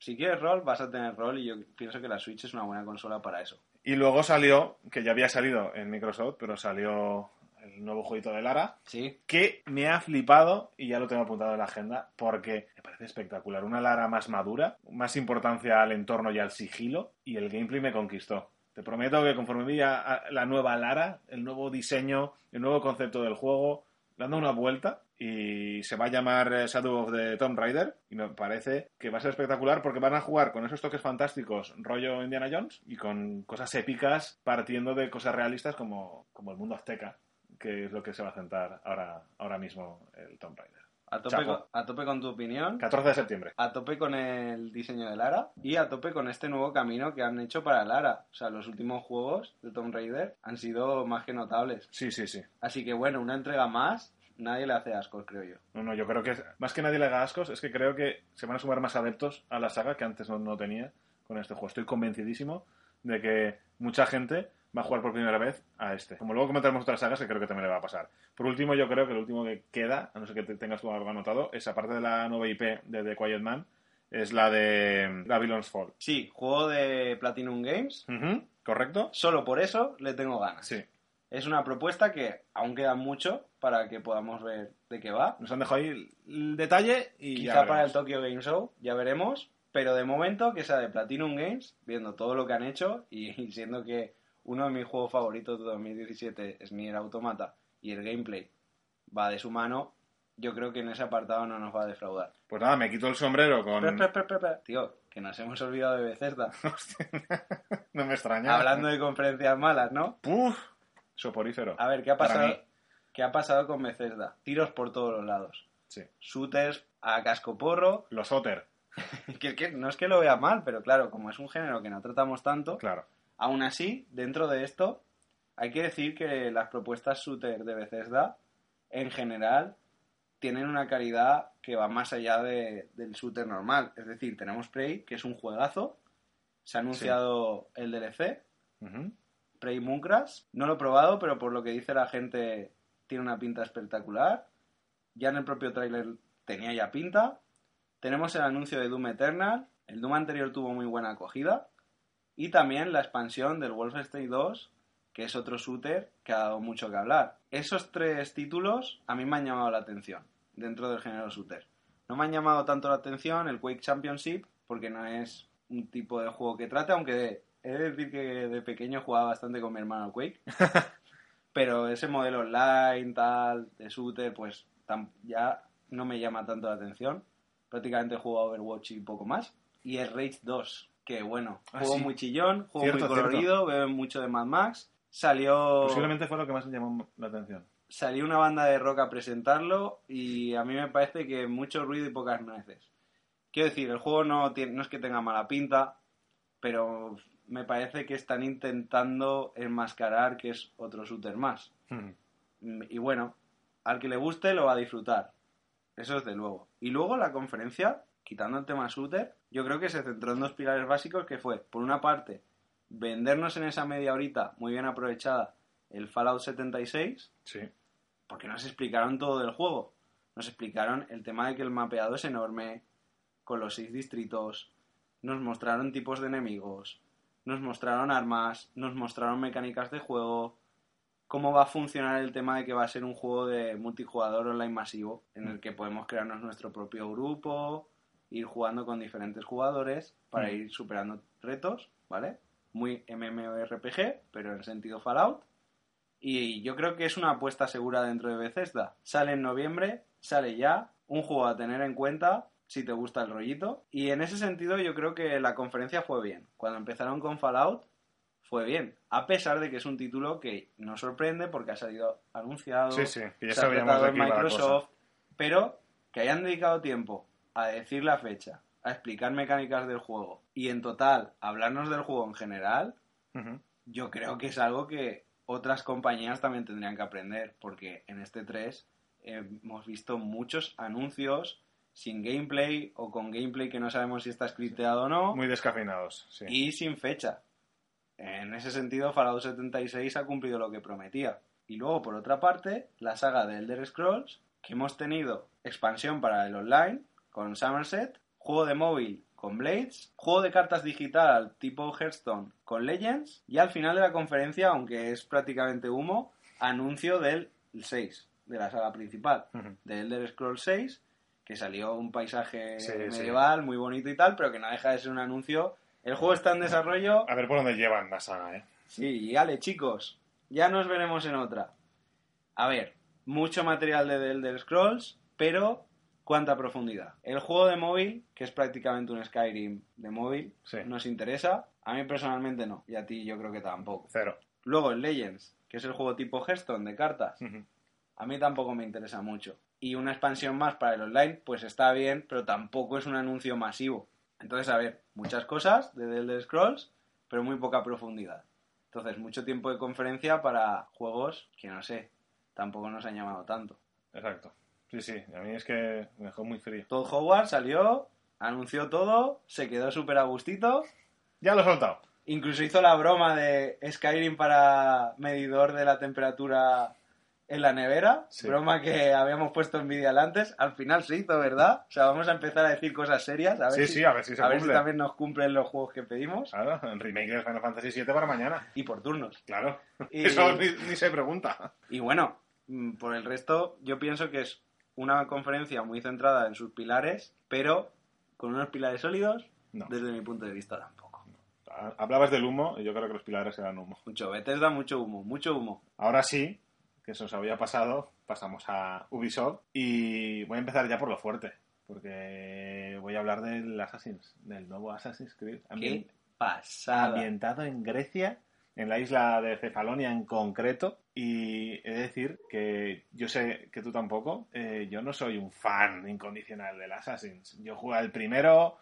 Si quieres rol, vas a tener rol y yo pienso que la Switch es una buena consola para eso. Y luego salió, que ya había salido en Microsoft, pero salió el nuevo jueguito de Lara, Sí, que me ha flipado y ya lo tengo apuntado en la agenda porque me parece espectacular. Una Lara más madura, más importancia al entorno y al sigilo y el gameplay me conquistó. Te prometo que conforme vi la nueva Lara, el nuevo diseño, el nuevo concepto del juego, dando una vuelta y se va a llamar eh, Shadow of the Tomb Raider y me parece que va a ser espectacular porque van a jugar con esos toques fantásticos rollo Indiana Jones y con cosas épicas partiendo de cosas realistas como, como el mundo azteca que es lo que se va a centrar ahora, ahora mismo el Tomb Raider. A tope, con, a tope con tu opinión, 14 de septiembre. a tope con el diseño de Lara y a tope con este nuevo camino que han hecho para Lara. O sea, los últimos juegos de Tomb Raider han sido más que notables. Sí, sí, sí. Así que bueno, una entrega más, nadie le hace ascos, creo yo. No, no, yo creo que más que nadie le haga ascos, es que creo que se van a sumar más adeptos a la saga que antes no, no tenía con este juego. Estoy convencidísimo de que mucha gente va a jugar por primera vez a este. Como luego comentaremos otras sagas, que creo que también le va a pasar. Por último, yo creo que lo último que queda, a no ser que te- tengas tú algo anotado, es aparte de la nueva IP de The Quiet Man, es la de Babylon's Fall. Sí, juego de Platinum Games. ¿Correcto? Solo por eso le tengo ganas. Sí. Es una propuesta que aún queda mucho para que podamos ver de qué va. Nos han dejado ahí el- el detalle y ya Quizá para el. Tokyo Game Show, ya veremos. Pero de momento que sea de Platinum Games, viendo todo lo que han hecho y siendo que uno de mis juegos favoritos de 2017 es Nier Automata y el gameplay va de su mano, yo creo que en ese apartado no nos va a defraudar. Pues nada, me quito el sombrero con... Tío, que nos hemos olvidado de Bethesda. no me extraña. Hablando de conferencias malas, ¿no? Uf, soporífero. A ver, ¿qué ha pasado? ¿Qué ha pasado con Bethesda? Tiros por todos los lados. Sí. Shooters a cascoporro. Los Otter, Que, que no es que lo vea mal, pero claro, como es un género que no tratamos tanto, claro. Aún así, dentro de esto, hay que decir que las propuestas shooter de Bethesda, en general, tienen una calidad que va más allá de- del shooter normal. Es decir, tenemos Prey, que es un juegazo. Se ha anunciado el DLC. Prey Mooncrash. No lo he probado, pero por lo que dice la gente, tiene una pinta espectacular. Ya en el propio tráiler tenía ya pinta. Tenemos el anuncio de Doom Eternal. El Doom anterior tuvo muy buena acogida. Y también la expansión del Wolfenstein 2, que es otro shooter que ha dado mucho que hablar. Esos tres títulos a mí me han llamado la atención dentro del género shooter. No me han llamado tanto la atención el Quake Championship, porque no es un tipo de juego que trate, aunque he de decir que de pequeño jugaba bastante con mi hermano Quake. Pero ese modelo online, tal, de shooter, pues tam- ya no me llama tanto la atención. Prácticamente juego a Overwatch y poco más. Y el Rage 2, que bueno, Ah, juego sí. muy chillón, juego Cierto, muy colorido, veo mucho de Mad Max. Salió, Posiblemente fue lo que más me llamó la atención. salió una banda de rock a presentarlo y a mí me parece que mucho ruido y pocas nueces. Quiero decir, el juego no, tiene, no es que tenga mala pinta, pero me parece que están intentando enmascarar que es otro shooter más. Ujú. Mm, Y bueno, al que le guste lo va a disfrutar. Eso es de luego. Y luego la conferencia, quitando el tema shooter, yo creo que se centró en dos pilares básicos que fue, por una parte, vendernos en esa media horita muy bien aprovechada el Fallout 76, Sí. porque nos explicaron todo del juego. Nos explicaron el tema de que el mapeado es enorme, con los seis distritos, nos mostraron tipos de enemigos, nos mostraron armas, nos mostraron mecánicas de juego, cómo va a funcionar el tema de que va a ser un juego de multijugador online masivo, en el que podemos crearnos nuestro propio grupo, ir jugando con diferentes jugadores para Mm. ir superando retos, ¿vale? Muy MMORPG, pero en sentido Fallout. Y yo creo que es una apuesta segura dentro de Bethesda. Sale en noviembre, sale ya, un juego a tener en cuenta si te gusta el rollito. Y en ese sentido yo creo que la conferencia fue bien. Cuando empezaron con Fallout fue bien, a pesar de que es un título que nos sorprende porque ha salido anunciado, Sí, sí, que ya se ha tratado en Microsoft, pero que hayan dedicado tiempo a decir la fecha, a explicar mecánicas del juego y en total hablarnos del juego en general, yo creo que es algo que otras compañías también tendrían que aprender, porque en este 3 hemos visto muchos anuncios sin gameplay o con gameplay que no sabemos si está scripteado o no Muy descafeinados, sí. y sin fecha. En ese sentido, Fallout 76 ha cumplido lo que prometía. Y luego, por otra parte, la saga de Elder Scrolls, que hemos tenido expansión para el online con Somerset, juego de móvil con Blades, juego de cartas digital tipo Hearthstone con Legends y al final de la conferencia, aunque es prácticamente humo, anuncio del 6, de la saga principal, de Elder Scrolls 6, que salió un paisaje Sí, sí. medieval muy bonito y tal, pero que no deja de ser un anuncio. El juego está en desarrollo. A ver por dónde llevan la saga, ¿eh? Sí, y ale, chicos, ya nos veremos en otra. A ver, mucho material de The Elder Scrolls, pero ¿cuánta profundidad? El juego de móvil, que es prácticamente un Skyrim de móvil, Sí. nos interesa. A mí personalmente no, y a ti yo creo que tampoco. Cero. Luego el Legends, que es el juego tipo Hearthstone de cartas, a mí tampoco me interesa mucho. Y una expansión más para el online, pues está bien, pero tampoco es un anuncio masivo. Entonces, a ver, muchas cosas de The Elder Scrolls, pero muy poca profundidad. Entonces, mucho tiempo de conferencia para juegos que no sé, tampoco nos han llamado tanto. Exacto. Sí, sí. A mí es que me dejó muy frío. Todd Howard salió, anunció todo, se quedó súper a gustito, Ya lo he soltado. incluso hizo la broma de Skyrim para medidor de la temperatura en la nevera, Sí. broma que habíamos puesto en vídeo antes, al final se hizo, ¿verdad? O sea, vamos a empezar a decir cosas serias, a ver, Sí, si, sí, a ver si se a ver si también nos cumplen los juegos que pedimos Claro, el remake de Final Fantasy VII para mañana. y por turnos. Claro. Y- Eso ni, ni se pregunta. Y bueno, mm, por el resto, yo pienso que es una conferencia muy centrada en sus pilares, pero con unos pilares sólidos, No. desde mi punto de vista tampoco. Hablabas del humo y yo creo que los pilares eran humo. Mucho Bethesda, mucho humo, mucho humo. Ahora sí, que eso os había pasado, pasamos a Ubisoft y voy a empezar ya por lo fuerte, porque voy a hablar del Assassin's, del nuevo Assassin's Creed. Qué pasada. ambientado en Grecia, en la isla de Cefalonia en concreto. Y he de decir que yo sé que tú tampoco, eh, yo no soy un fan incondicional del Assassin's. Yo jugué al primero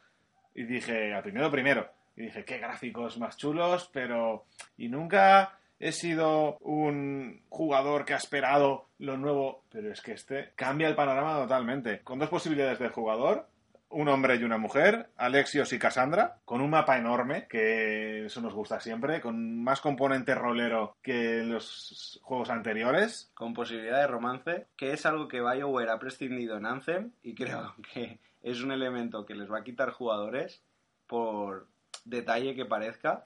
y dije, al primero primero, y dije, qué gráficos más chulos, pero... Y nunca he sido un jugador que ha esperado lo nuevo, pero es que este cambia el panorama totalmente. Con dos posibilidades de jugador, un hombre y una mujer, Alexios y Cassandra, con un mapa enorme, que eso nos gusta siempre, con más componente rolero que en los juegos anteriores. con posibilidad de romance, que es algo que BioWare ha prescindido en Anthem y creo que es un elemento que les va a quitar jugadores por detalle que parezca.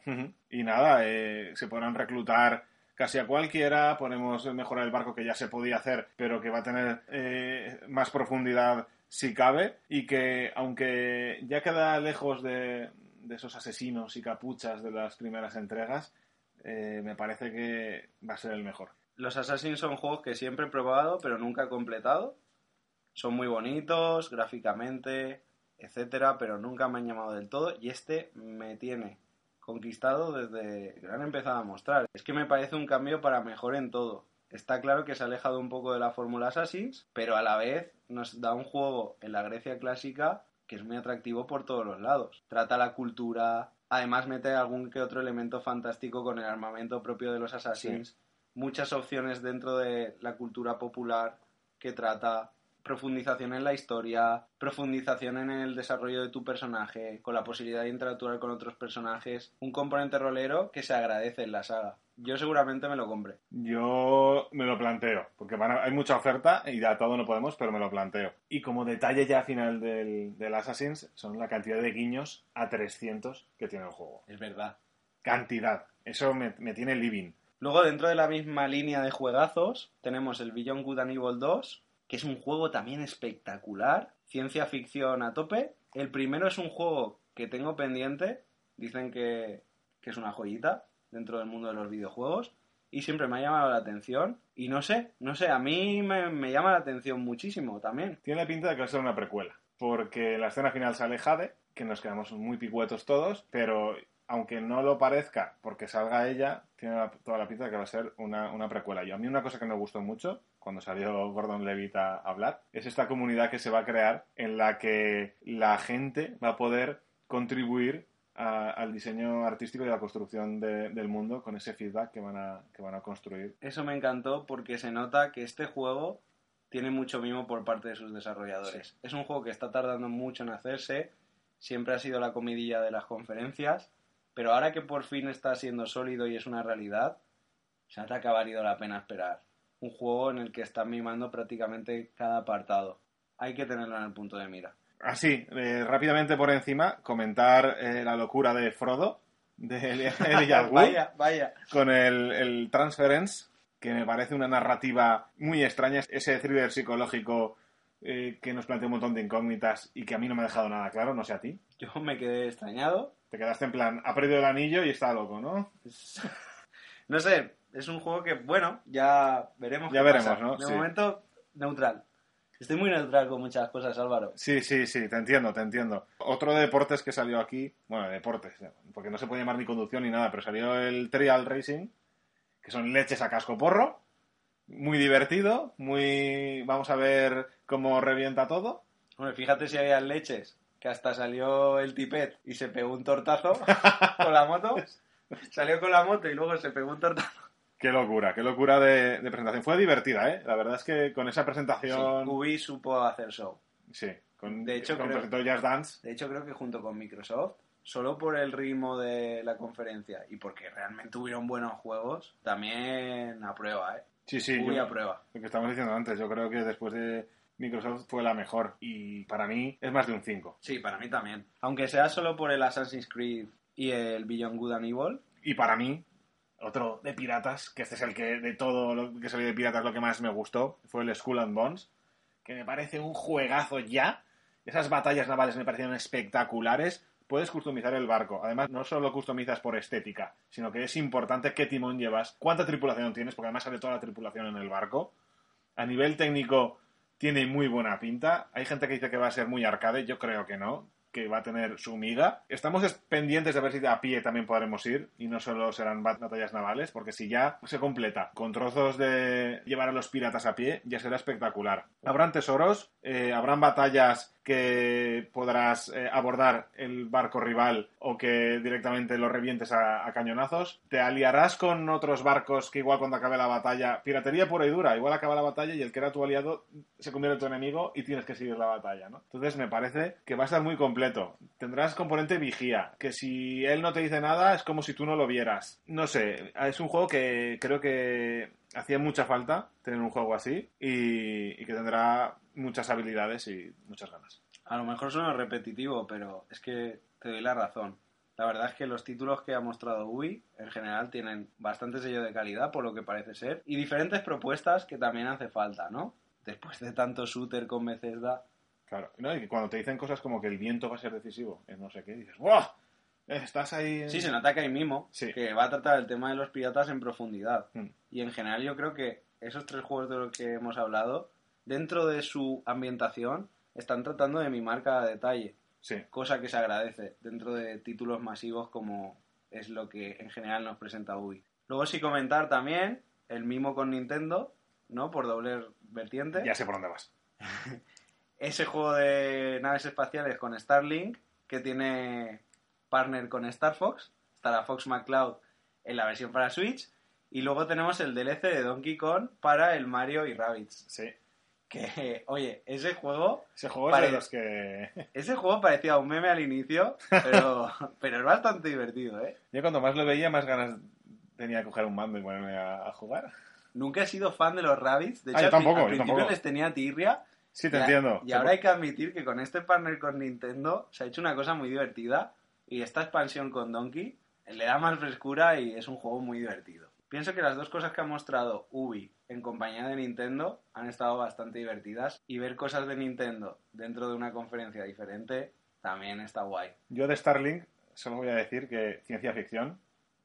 Y nada, eh, se podrán reclutar casi a cualquiera, podemos mejorar el barco que ya se podía hacer, pero que va a tener eh, más profundidad si cabe, y que aunque ya queda lejos de, de esos asesinos y capuchas de las primeras entregas, eh, me parece que va a ser el mejor. Los Assassins son juegos que siempre he probado, pero nunca he completado. Son muy bonitos, gráficamente, etcétera, pero nunca me han llamado del todo. Y este me tiene conquistado desde que lo han empezado a mostrar. Es que me parece un cambio para mejor en todo. Está claro que se ha alejado un poco de la fórmula Assassins, pero a la vez nos da un juego en la Grecia clásica que es muy atractivo por todos los lados. Trata la cultura, además mete algún que otro elemento fantástico con el armamento propio de los Assassins muchas opciones dentro de la cultura popular que trata profundización en la historia, profundización en el desarrollo de tu personaje, con la posibilidad de interactuar con otros personajes, un componente rolero que se agradece en la saga. Yo seguramente me lo compré. Yo me lo planteo, porque van a- hay mucha oferta y a todo no podemos, pero me lo planteo. Y como detalle ya final del, del Assassin's, son la cantidad de guiños a 300 que tiene el juego. Es verdad. Cantidad. Eso me, me tiene living. Luego, dentro de la misma línea de juegazos, tenemos el Beyond Good and Evil 2, que es un juego también espectacular, ciencia ficción a tope. El primero es un juego que tengo pendiente, dicen que, que es una joyita dentro del mundo de los videojuegos. y siempre me ha llamado la atención. Y no sé, no sé, a mí me, me llama la atención muchísimo también. Tiene pinta de que va a ser una precuela, porque la escena final sale Jade, que nos quedamos muy picuetos todos, pero aunque no lo parezca porque salga ella, tiene toda la pinta de que va a ser una, una precuela. Y a mí una cosa que me gustó mucho cuando salió Gordon Levitt a hablar es esta comunidad que se va a crear en la que la gente va a poder contribuir a- al diseño artístico y a la construcción de- del mundo con ese feedback que van a, que van a construir. Eso me encantó porque se nota que este juego tiene mucho mimo por parte de sus desarrolladores. Es un juego que está tardando mucho en hacerse, siempre ha sido la comidilla de las conferencias, pero ahora que por fin está siendo sólido y es una realidad, se nota que ha valido la pena esperar. Un juego en el que están mimando prácticamente cada apartado. Hay que tenerlo en el punto de mira. Así, eh, rápidamente por encima, comentar eh, la locura de Frodo, de Elijah vaya, vaya. con el, el Transference, que me parece una narrativa muy extraña, ese thriller psicológico eh, que nos plantea un montón de incógnitas y que a mí no me ha dejado nada claro, no sé a ti. Yo me quedé extrañado. Te quedaste en plan, ha perdido el anillo y está loco, ¿no? No sé, es un juego que, bueno, ya veremos. Ya qué veremos, pasa. ¿no? De Sí. momento, neutral. Estoy muy neutral con muchas cosas, Álvaro. Sí, sí, sí, te entiendo, te entiendo. Otro de deportes que salió aquí, bueno, de deportes, porque no se puede llamar ni conducción ni nada, pero salió el Trial Racing, que son leches a casco porro, muy divertido, muy... Vamos a ver cómo revienta todo. Hombre, fíjate si había leches, que hasta salió el tipet y se pegó un tortazo con la moto. Salió con la moto y luego se pegó un tortazo. Qué locura, qué locura de, de presentación. Fue divertida, ¿eh? La verdad es que con esa Sí, presentación... Ubi supo hacer show. Sí, con, De hecho, con creo- presentó Just Dance. De hecho, creo que junto con Microsoft, solo por el ritmo de la conferencia y porque realmente hubieron buenos juegos, también aprueba, ¿eh? Sí, sí, Ubi yo- aprueba. lo que estamos diciendo antes, yo creo que después de Microsoft fue la mejor y para mí es más de un 5. Sí, para mí también. Aunque sea solo por el Assassin's Creed y el Beyond Good and Evil, Y para mí, otro de piratas, que este es el que de todo lo que salió de piratas lo que más me gustó, fue el Skull and Bones, que me parece un juegazo ya. Esas batallas navales me parecieron espectaculares. Puedes customizar el barco. Además, no solo customizas por estética, sino que es importante qué timón llevas, cuánta tripulación tienes, porque además sale toda la tripulación en el barco. A nivel técnico, tiene muy buena pinta. Hay gente que dice que va a ser muy arcade, yo creo que no, que va a tener su miga. Estamos es- pendientes de ver si a pie también podremos ir y no solo serán bat- batallas navales, porque si ya se completa con trozos de llevar a los piratas a pie, ya será espectacular. Habrán tesoros, eh, habrán batallas que podrás eh, abordar el barco rival o que directamente lo revientes a, a cañonazos. Te aliarás con otros barcos que igual cuando acabe la batalla, piratería pura y dura, igual acaba la batalla y el que era tu aliado se convierte en tu enemigo y tienes que seguir la batalla, ¿no? Entonces me parece que va a estar muy completo. Tendrás componente vigía, que si él no te dice nada es como si tú no lo vieras. No sé, es un juego que creo que hacía mucha falta tener un juego así y, y que tendrá muchas habilidades y muchas ganas. a lo mejor suena repetitivo, pero es que te doy la razón. La verdad es que los títulos que ha mostrado Ubi en general tienen bastante sello de calidad, por lo que parece ser, y diferentes propuestas que también hace falta, ¿no? Después de tanto shooter con Bethesda, Claro, ¿no? y cuando te dicen cosas como que el viento va a ser decisivo en no sé qué, dices, ¡Buah! Estás ahí... Sí, se nota que hay mimo, Sí. que va a tratar el tema de los piratas en profundidad. Mm. Y en general yo creo que esos tres juegos de los que hemos hablado, dentro de su ambientación, están tratando de mimar cada detalle, Sí, cosa que se agradece dentro de títulos masivos como es lo que en general nos presenta Ubi. Luego sí comentar también el mimo con Nintendo, ¿no? Por doble vertiente. ya sé por dónde vas. Ese juego de naves espaciales con Starlink, que tiene partner con Star Fox, estará Fox McCloud en la versión para Switch, y luego tenemos el DLC de Donkey Kong para el Mario y Rabbids. Sí. Que, oye, ese juego, Ese juego Vale. es de los que... ese juego parecía un meme al inicio, pero, pero es bastante divertido, ¿eh? Yo cuando más lo veía, más ganas tenía de coger un mando y ponerme a, a jugar. Nunca he sido fan de los Rabbids, de Ah, hecho yo tampoco, al yo principio tampoco. les tenía tirria, Sí, te Y a- entiendo. Y ahora hay que admitir que con este partner con Nintendo se ha hecho una cosa muy divertida y esta expansión con Donkey le da más frescura y es un juego muy divertido. Pienso que las dos cosas que ha mostrado Ubi en compañía de Nintendo han estado bastante divertidas y ver cosas de Nintendo dentro de una conferencia diferente también está guay. Yo de Starlink solo voy a decir que ciencia ficción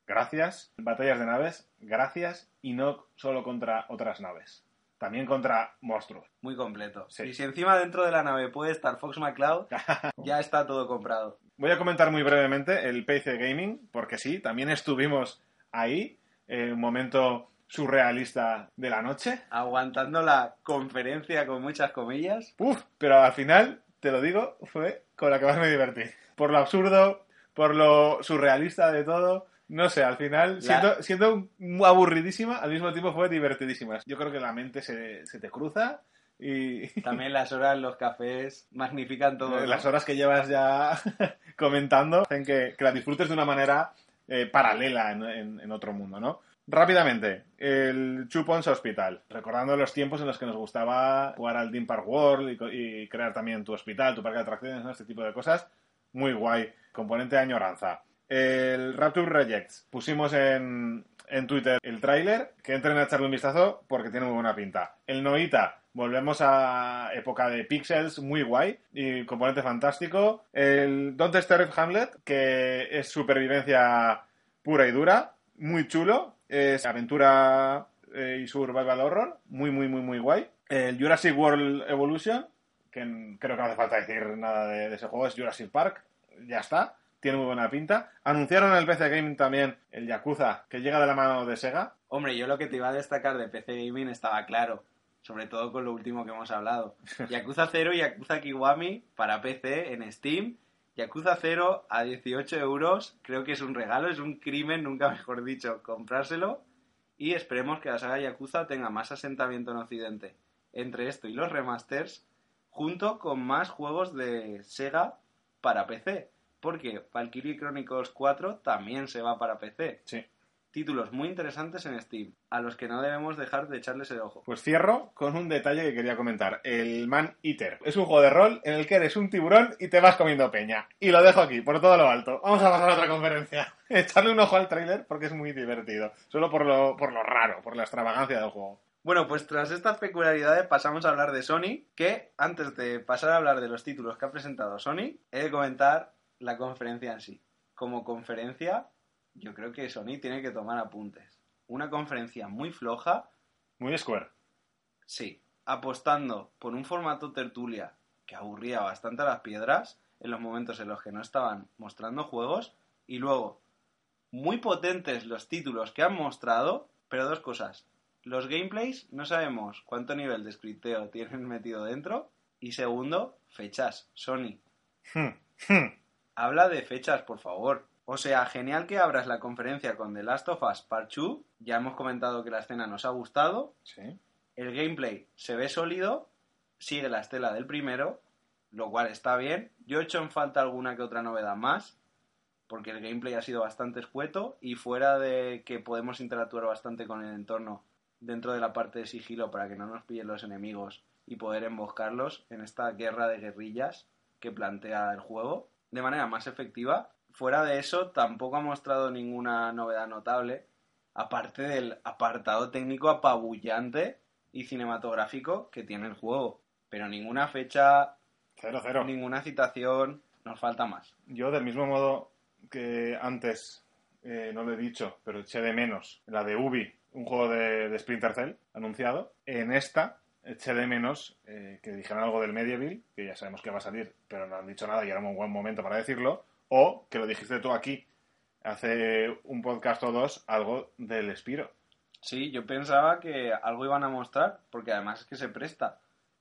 gracias. Batallas de naves, gracias. Y no solo contra otras naves, también contra monstruos. Muy completo. Sí. Y si encima dentro de la nave puede estar Fox McCloud, ya está todo comprado. Voy a comentar muy brevemente el PC Gaming, porque sí, también estuvimos ahí, en un momento surrealista de la noche. Aguantando la conferencia con muchas comillas. Uf, pero al final, te lo digo, fue con la que más me divertí. Por lo absurdo, por lo surrealista de todo. No sé, al final, La- siendo, aburridísima, al mismo tiempo fue divertidísima. Yo creo que la mente se, se te cruza y También las horas, los cafés, magnifican todo. ¿no? las horas que llevas ya comentando hacen que, que la disfrutes de una manera eh, paralela en, en- en otro mundo, ¿no? Rápidamente, el Points Hospital. Recordando los tiempos en los que nos gustaba jugar al Theme Park World y, y crear también tu hospital, tu parque de atracciones, ¿no? este tipo de cosas. Muy guay. Componente de añoranza. El Rapture Rejects. Pusimos en, en Twitter el tráiler. Que entren a echarle un vistazo porque tiene muy buena pinta. El Noita. Volvemos a época de pixels, muy guay y componente fantástico. El Don't Starve Hamlet, que es supervivencia pura y dura, muy chulo. Es aventura eh, y survival horror, muy, muy, muy, muy guay. El Jurassic World Evolution, que creo que no hace falta decir nada de, de ese juego, es Jurassic Park, ya está, tiene muy buena pinta. Anunciaron en el PC Gaming también el Yakuza, que llega de la mano de Sega. Hombre, yo lo que te iba a destacar de PC Gaming estaba claro. Sobre todo con lo último que hemos hablado. Yakuza 0 y Yakuza Kiwami para PC en Steam. Yakuza 0 a 18 euros. Creo que es un regalo, es un crimen, nunca mejor dicho, comprárselo. Y esperemos que la saga Yakuza tenga más asentamiento en Occidente. Entre esto y los remasters, junto con más juegos de Sega para PC. Porque Valkyrie Chronicles 4 también se va para PC Sí. Títulos muy interesantes en Steam, a los que no debemos dejar de echarles el ojo. Pues cierro con un detalle que quería comentar. El Man Eater. Es un juego de rol en el que eres un tiburón y te vas comiendo peña. Y lo dejo aquí, por todo lo alto. Vamos a pasar a otra conferencia. Echarle un ojo al tráiler porque es muy divertido. Solo por lo, por lo raro, por la extravagancia del juego. Bueno, pues tras estas peculiaridades pasamos a hablar de Sony, que antes de pasar a hablar de los títulos que ha presentado Sony, he de comentar la conferencia en sí. Como conferencia, yo creo que Sony tiene que tomar apuntes. Una conferencia muy floja, Muy Square. sí, apostando por un formato tertulia que aburría bastante a las piedras en los momentos en los que no estaban mostrando juegos y luego muy potentes los títulos que han mostrado, pero dos cosas. Los gameplays no sabemos cuánto nivel de scripteo tienen metido dentro y segundo, fechas. Sony, Hmm, hmm. habla de fechas, por favor. O sea, genial que abras la conferencia con The Last of Us Part 2. Ya hemos comentado que la escena nos ha gustado, Sí. el gameplay se ve sólido, sigue la estela del primero, lo cual está bien. Yo he hecho en falta alguna que otra novedad más, porque el gameplay ha sido bastante escueto y fuera de que podemos interactuar bastante con el entorno dentro de la parte de sigilo para que no nos pillen los enemigos y poder emboscarlos en esta guerra de guerrillas que plantea el juego de manera más efectiva. Fuera de eso, tampoco ha mostrado ninguna novedad notable, aparte del apartado técnico apabullante y cinematográfico que tiene el juego. Pero ninguna fecha, Cero, cero. ninguna citación, nos falta más. Yo, del mismo modo que antes eh, no lo he dicho, pero eché de menos la de Ubi, un juego de, de Splinter Cell anunciado, en esta eché de menos eh, que dijeran algo del Medieval, que ya sabemos que va a salir, pero no han dicho nada y era un buen momento para decirlo, o que lo dijiste tú aquí hace un podcast o dos, algo del Spiro. Sí, yo pensaba que algo iban a mostrar, porque además es que se presta,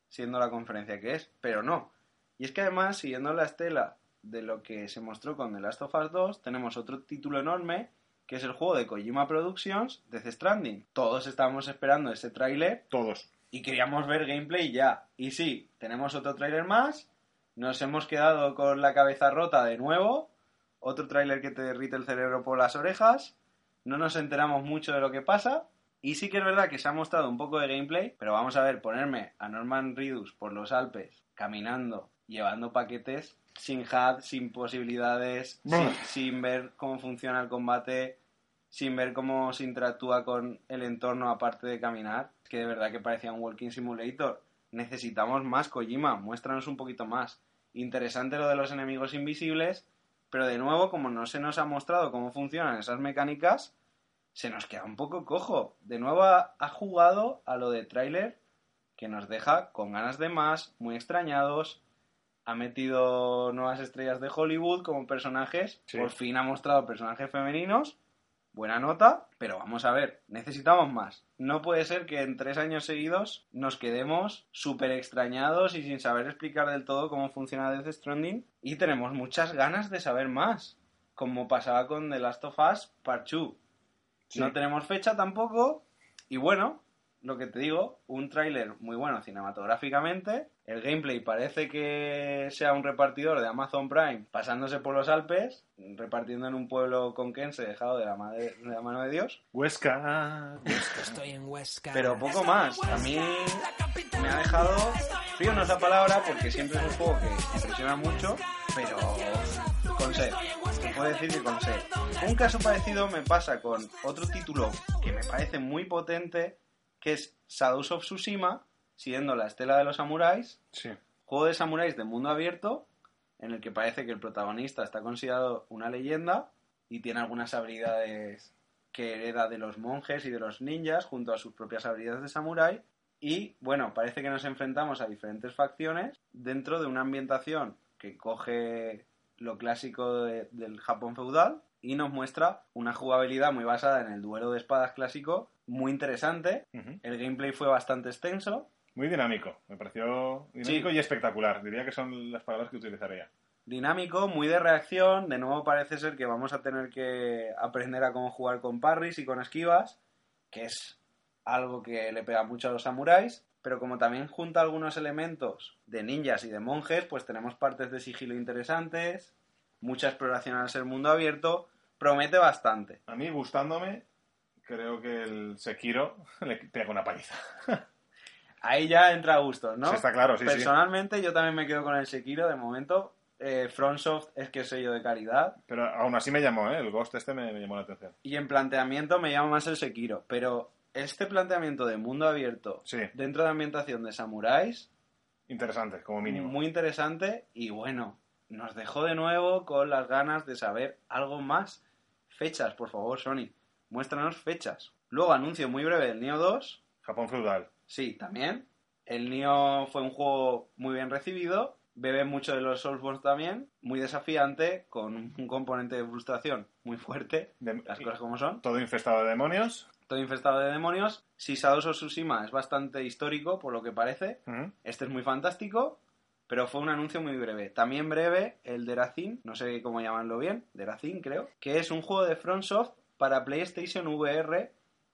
siendo la conferencia que es, pero no. Y es que además, siguiendo la estela de lo que se mostró con The Last of Us 2, tenemos otro título enorme, que es el juego de Kojima Productions, Death Stranding. Todos estábamos esperando ese tráiler Todos. y queríamos ver gameplay ya. Y sí, tenemos otro tráiler más, nos hemos quedado con la cabeza rota de nuevo, otro tráiler que te derrite el cerebro por las orejas, no nos enteramos mucho de lo que pasa, y sí que es verdad que se ha mostrado un poco de gameplay, pero vamos a ver, ponerme a Norman Reedus por los Alpes, caminando, llevando paquetes, sin HUD, sin posibilidades, sin, sin ver cómo funciona el combate, sin ver cómo se interactúa con el entorno aparte de caminar, es que de verdad que parecía un walking simulator. Necesitamos más Kojima, muéstranos un poquito más. Interesante lo de los enemigos invisibles, pero de nuevo, como no se nos ha mostrado cómo funcionan esas mecánicas, se nos queda un poco cojo. De nuevo ha, ha jugado a lo de tráiler que nos deja con ganas de más, muy extrañados. Ha metido nuevas estrellas de Hollywood como personajes. Sí. Por fin ha mostrado personajes femeninos. Buena nota, pero vamos a ver, necesitamos más. No puede ser que en tres años seguidos nos quedemos súper extrañados y sin saber explicar del todo cómo funciona Death Stranding y tenemos muchas ganas de saber más, como pasaba con The Last of Us Part 2. Sí. No tenemos fecha tampoco y bueno, lo que te digo, un tráiler muy bueno cinematográficamente. El gameplay parece que sea un repartidor de Amazon Prime pasándose por los Alpes, repartiendo en un pueblo conquense dejado de la, madre- de la mano de Dios. Huesca. Estoy en Huesca. Pero poco más. A mí me ha dejado frío, no es la palabra, porque siempre es un juego que impresiona mucho, pero con sed. Se puede decir que con sed. Un caso parecido me pasa con otro título que me parece muy potente, que es Shadows of Tsushima, siguiendo la estela de los samuráis, Sí. juego de samuráis de mundo abierto, en el que parece que el protagonista está considerado una leyenda y tiene algunas habilidades que hereda de los monjes y de los ninjas, junto a sus propias habilidades de samurái. Y bueno, parece que nos enfrentamos a diferentes facciones dentro de una ambientación que coge lo clásico de- del Japón feudal y nos muestra una jugabilidad muy basada en el duelo de espadas clásico, muy interesante. El gameplay fue bastante extenso, Muy dinámico. Me pareció dinámico Sí. y espectacular. Diría que son las palabras que utilizaría. dinámico, muy de reacción. De nuevo parece ser que vamos a tener que aprender a cómo jugar con parries y con esquivas, que es algo que le pega mucho a los samuráis. Pero como también junta algunos elementos de ninjas y de monjes, pues tenemos partes de sigilo interesantes, mucha exploración al ser mundo abierto. Promete bastante. A mí, gustándome, creo que el Sekiro le pega una paliza. Ahí ya entra a gustos, ¿no? Sí, está claro, sí, sí. Personalmente yo también me quedo con el Sekiro de momento. Eh, FromSoft es que es sello de calidad. Pero aún así me llamó, ¿eh? El Ghost este me, me llamó la atención. Y en planteamiento me llama más el Sekiro, pero este planteamiento de mundo abierto Sí. dentro de ambientación de samuráis, Interesante, como mínimo. muy interesante y bueno, nos dejó de nuevo con las ganas de saber algo más. Fechas, por favor, Sony, muéstranos fechas. Luego, anuncio muy breve del Neo 2. Japón feudal. Sí, también. El Neo fue un juego muy bien recibido, bebe mucho de los Soulsborne también, muy desafiante, con un componente de frustración muy fuerte, De- las cosas como son. Todo infestado de demonios. todo infestado de demonios. Si Shadows of Tsushima es bastante histórico, por lo que parece. Este es muy fantástico, pero fue un anuncio muy breve. También breve el Derazin, no sé cómo llamarlo bien, Derazin creo, que es un juego de FromSoft para PlayStation VR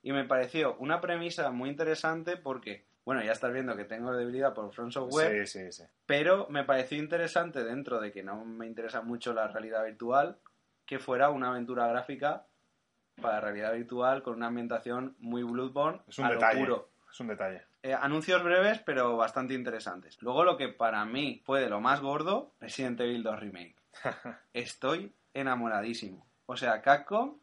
y me pareció una premisa muy interesante porque, bueno, ya estás viendo que tengo debilidad por FromSoft Web, Sí, sí, sí. pero me pareció interesante dentro de que no me interesa mucho la realidad virtual, que fuera una aventura gráfica para realidad virtual con una ambientación muy Bloodborne Es un a lo detalle. puro. Es un detalle. Eh, anuncios breves pero bastante interesantes. Luego lo que para mí fue de lo más gordo, Resident Evil 2 Remake. Estoy enamoradísimo. O sea, Capcom,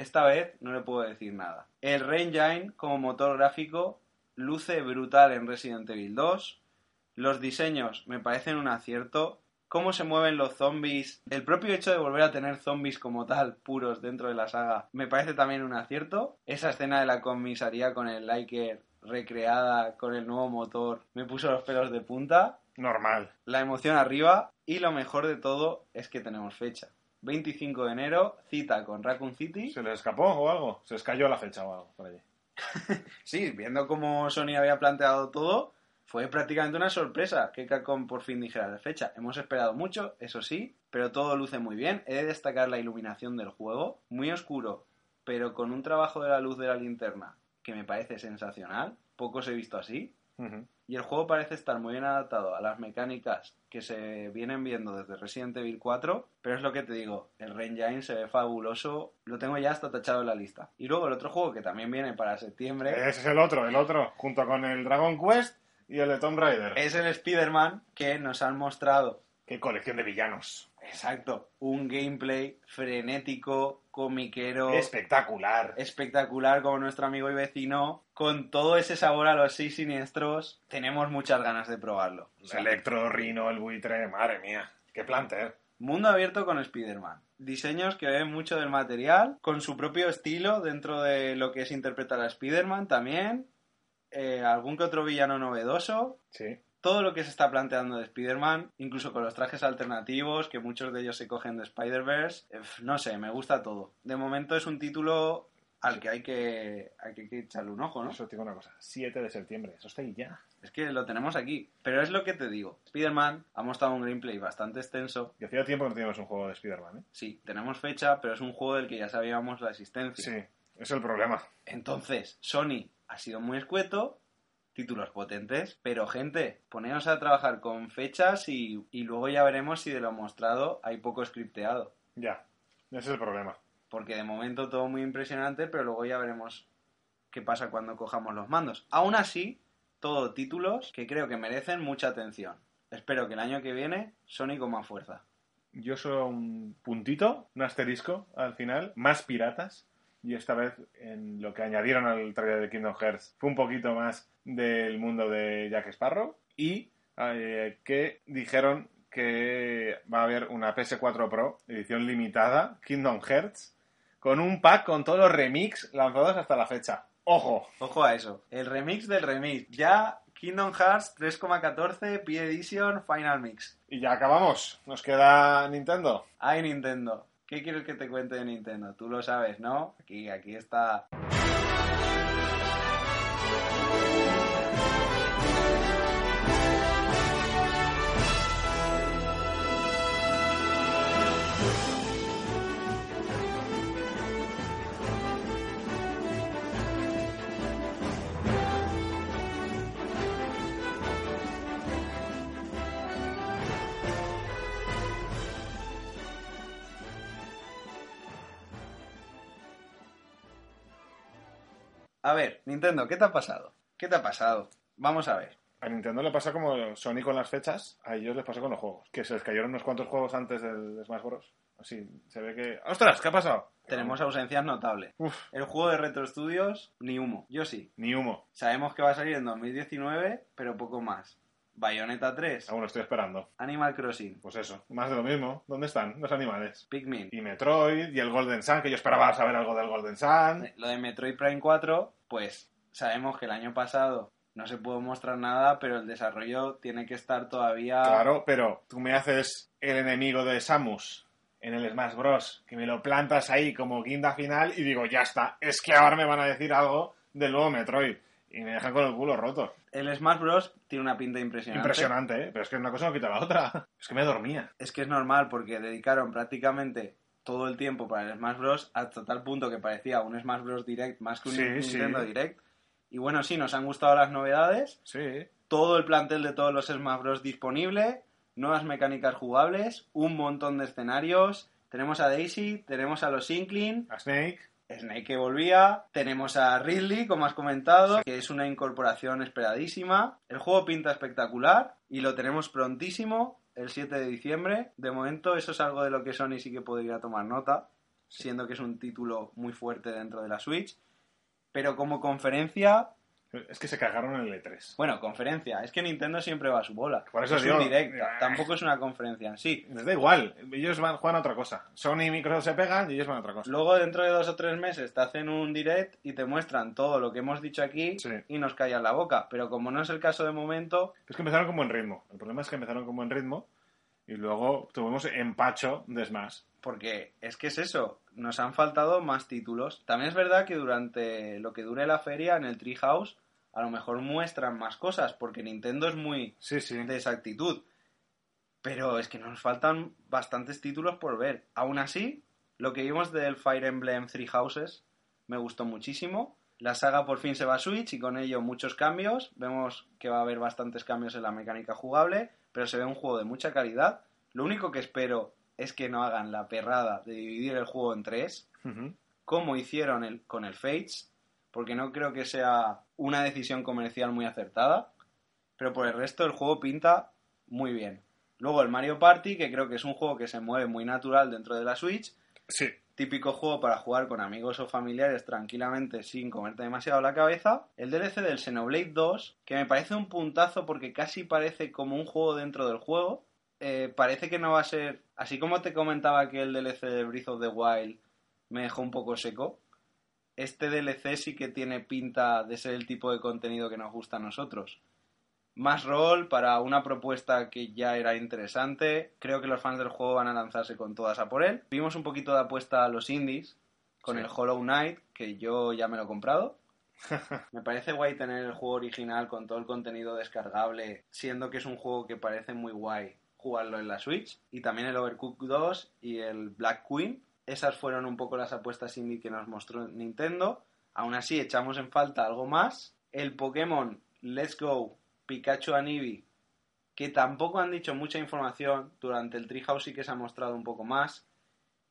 esta vez no le puedo decir nada. El Engine como motor gráfico luce brutal en Resident Evil 2. Los diseños me parecen un acierto. Cómo se mueven los zombies. El propio hecho de volver a tener zombies como tal, puros dentro de la saga, me parece también un acierto. Esa escena de la comisaría con el Liker recreada con el nuevo motor me puso los pelos de punta. Normal. La emoción arriba. Y lo mejor de todo es que tenemos fecha. 25 de enero, cita con Raccoon City. ¿Se les escapó o algo? Se les cayó la fecha o algo por allí. Sí, viendo cómo Sony había planteado todo, fue prácticamente una sorpresa que Capcom por fin dijera la fecha. Hemos esperado mucho, eso sí, pero todo luce muy bien. He de destacar la iluminación del juego, muy oscuro, pero con un trabajo de la luz de la linterna que me parece sensacional. Pocos he visto así. Y el juego parece estar muy bien adaptado a las mecánicas que se vienen viendo desde Resident Evil 4, pero es lo que te digo, el Engine se ve fabuloso, lo tengo ya hasta tachado en la lista. Y luego el otro juego que también viene para septiembre Ese es el otro, el otro, junto con el Dragon Quest y el de Tomb Raider. es el Spider-Man que nos han mostrado, Qué colección de villanos. exacto, un gameplay frenético, comiquero, Espectacular. espectacular como nuestro amigo y vecino, con todo ese sabor a los seis siniestros, tenemos muchas ganas de probarlo. O sea, Electro, Rino, el buitre, madre mía. Qué planter. Mundo abierto con Spider-Man. Diseños que ven mucho del material, con su propio estilo dentro de lo que es interpretar a Spider-Man también. Eh, algún que otro villano novedoso. Sí. Todo lo que se está planteando de Spider-Man, incluso con los trajes alternativos, que muchos de ellos se cogen de Spider-Verse. No sé, me gusta todo. De momento es un título al que hay que, hay que echarle un ojo, ¿no? Eso te digo una cosa. 7 de septiembre. Eso está ahí ya. Es que lo tenemos aquí. Pero es lo que te digo. Spider-Man ha mostrado un gameplay bastante extenso. Y hacía tiempo que no teníamos un juego de Spider-Man, ¿eh? Sí, tenemos fecha, pero es un juego del que ya sabíamos la existencia. Sí. Es el problema. Entonces, Sony ha sido muy escueto, títulos potentes, pero gente, poneos a trabajar con fechas y, y luego ya veremos si de lo mostrado hay poco scripteado. Ya. Ese es el problema. Porque de momento todo muy impresionante, pero luego ya veremos qué pasa cuando cojamos los mandos. Aún así, todo títulos que creo que merecen mucha atención. Espero que el año que viene Sony con más fuerza. Yo solo un puntito, un asterisco al final, más piratas. Y esta vez en lo que añadieron al trailer de Kingdom Hearts fue un poquito más del mundo de Jack Sparrow. Y eh, que dijeron que va a haber una PS4 Pro, edición limitada, Kingdom Hearts, con un pack con todos los remix lanzados hasta la fecha. ¡Ojo! Ojo a eso. El remix del remix. Ya Kingdom Hearts 3,14 P Edition Final Mix. Y ya acabamos. Nos queda Nintendo. Ay, Nintendo. ¿Qué quieres que te cuente de Nintendo? Tú lo sabes, ¿no? Aquí, aquí está. A ver, Nintendo, ¿qué te ha pasado? ¿Qué te ha pasado? Vamos a ver. A Nintendo le pasa como Sony con las fechas, a ellos les pasó con los juegos. Que se les cayeron unos cuantos juegos antes del Smash Bros. Así, se ve que... ¡Ostras! ¿Qué ha pasado? Tenemos ausencias notables. Uf, El juego de Retro Studios, ni humo. Yo sí. ni humo. Sabemos que va a salir en 2019, pero poco más. Bayonetta 3, Aún lo estoy esperando. Animal Crossing, Pues eso, más de lo mismo. ¿Dónde están los animales? Pikmin. Y Metroid, y el Golden Sun, que yo esperaba saber algo del Golden Sun. Lo de Metroid Prime 4, pues sabemos que el año pasado no se pudo mostrar nada, pero el desarrollo tiene que estar todavía... Claro, pero tú me haces el enemigo de Samus en el Smash Bros. Que me lo plantas ahí como guinda final y digo, ya está. Es que ahora me van a decir algo del nuevo Metroid. Y me dejan con el culo roto. El Smash Bros. tiene una pinta impresionante. Impresionante, ¿eh? Pero es que una cosa no quita la otra. Es que me dormía. Es que es normal porque dedicaron prácticamente todo el tiempo para el Smash Bros. hasta tal punto que parecía un Smash Bros. Direct más que un Sí, Nintendo sí. Direct. Y bueno, sí, nos han gustado las novedades. Sí. todo el plantel de todos los Smash Bros. disponible, nuevas mecánicas jugables, un montón de escenarios. Tenemos a Daisy, tenemos a los Inkling, A Snake. Snake que volvía, tenemos a Ridley, como has comentado, que es una incorporación esperadísima. El juego pinta espectacular y lo tenemos prontísimo, el 7 de diciembre. De momento, eso es algo de lo que Sony sí que podría tomar nota, siendo que es un título muy fuerte dentro de la Switch. Pero como conferencia, Es que se cagaron en el E3. bueno, conferencia. Es que Nintendo siempre va a su bola. Por eso es digo- un directa. Tampoco es una conferencia en sí. Les da igual. Ellos van, juegan a otra cosa. Sony y Microsoft se pegan y ellos van a otra cosa. Luego, dentro de dos o tres meses, te hacen un direct y te muestran todo lo que hemos dicho aquí Sí. y nos callan la boca. Pero como no es el caso de momento, Es que empezaron con buen ritmo. El problema es que empezaron con buen ritmo y luego tuvimos empacho de Smash. porque es que es eso, nos han faltado más títulos. También es verdad que durante lo que dure la feria en el Treehouse, a lo mejor muestran más cosas, porque Nintendo es muy Sí, sí. de esa actitud. Pero es que nos faltan bastantes títulos por ver. Aún así, lo que vimos del Fire Emblem Three Houses me gustó muchísimo. La saga por fin se va a Switch y con ello muchos cambios. Vemos que va a haber bastantes cambios en la mecánica jugable, pero se ve un juego de mucha calidad. Lo único que espero es que no hagan la perrada de dividir el juego en tres, como hicieron el- con el Fates, porque no creo que sea una decisión comercial muy acertada, pero por el resto el juego pinta muy bien. Luego el Mario Party, que creo que es un juego que se mueve muy natural dentro de la Switch, Sí. Típico juego para jugar con amigos o familiares tranquilamente sin comerte demasiado la cabeza. El DLC del Xenoblade 2, que me parece un puntazo porque casi parece como un juego dentro del juego. eh, parece que no va a ser. Así como te comentaba que el DLC de Breath of the Wild me dejó un poco seco, este DLC sí que tiene pinta de ser el tipo de contenido que nos gusta a nosotros. Más rol para una propuesta que ya era interesante. Creo que los fans del juego van a lanzarse con todas a por él. Vimos un poquito de apuesta a los indies con el Hollow Knight, que yo ya me lo he comprado. me parece guay tener el juego original con todo el contenido descargable, siendo que es un juego que parece muy guay jugarlo en la Switch. Y también el Overcooked 2 y el Black Queen. Esas fueron un poco las apuestas indie que nos mostró Nintendo. Aún así, echamos en falta algo más. El Pokémon Let's Go Pikachu Eevee, que tampoco han dicho mucha información. Durante el Treehouse sí que se ha mostrado un poco más.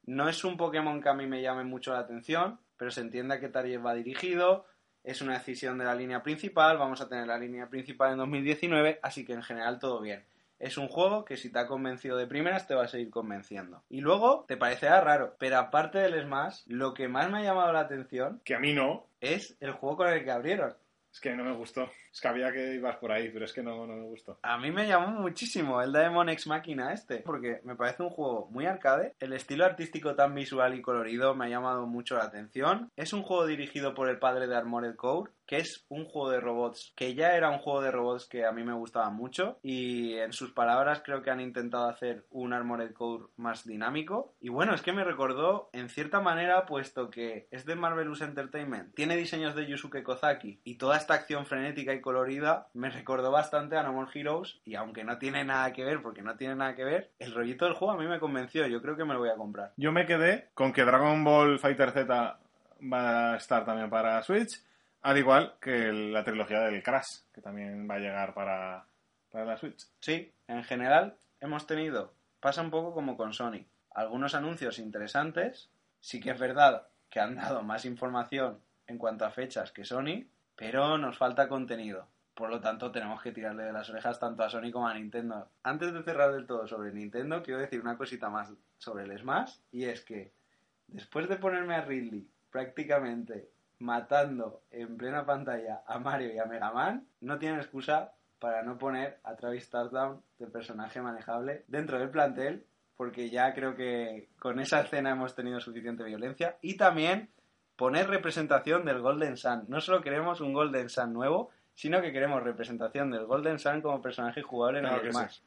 No es un Pokémon que a mí me llame mucho la atención, pero se entiende a qué tarea va dirigido. Es una decisión de la línea principal. Vamos a tener la línea principal en 2019, así que en general todo bien es un juego que si te ha convencido de primeras te va a seguir convenciendo. Y luego te parecerá raro, pero aparte del Smash, lo que más me ha llamado la atención... Que a mí no. Es el juego con el que abrieron. Es que no me gustó. Es que había que ibas por ahí, pero es que no, no me gustó. A mí me llamó muchísimo el Daemon X Máquina este, porque me parece un juego muy arcade. El estilo artístico tan visual y colorido me ha llamado mucho la atención. Es un juego dirigido por el padre de Armored Core, que es un juego de robots que ya era un juego de robots que a mí me gustaba mucho y en sus palabras creo que han intentado hacer un Armored Core más dinámico y bueno, es que me recordó en cierta manera puesto que es de Marvelous Entertainment, tiene diseños de Yusuke Kozaki y toda esta acción frenética y colorida me recordó bastante a No More Heroes y aunque no tiene nada que ver porque no tiene nada que ver, el rollito del juego a mí me convenció, yo creo que me lo voy a comprar. Yo me quedé con que Dragon Ball Fighter Z va a estar también para Switch al igual que la trilogía del Crash, que también va a llegar para, la Switch. Sí, en general hemos tenido, pasa un poco como con Sony, algunos anuncios interesantes, sí que es verdad que han dado más información en cuanto a fechas que Sony, pero nos falta contenido. Por lo tanto, tenemos que tirarle de las orejas tanto a Sony como a Nintendo. Antes de cerrar del todo sobre Nintendo, quiero decir una cosita más sobre el Smash, y es que después de ponerme a Ridley prácticamente matando en plena pantalla a Mario y a Mega Man, no tienen excusa para no poner a Travis Touchdown de personaje manejable dentro del plantel, porque ya creo que con esa escena hemos tenido suficiente violencia. Y también poner representación del Golden Sun. No solo queremos un Golden Sun nuevo, sino que queremos representación del Golden Sun como personaje jugable en el más.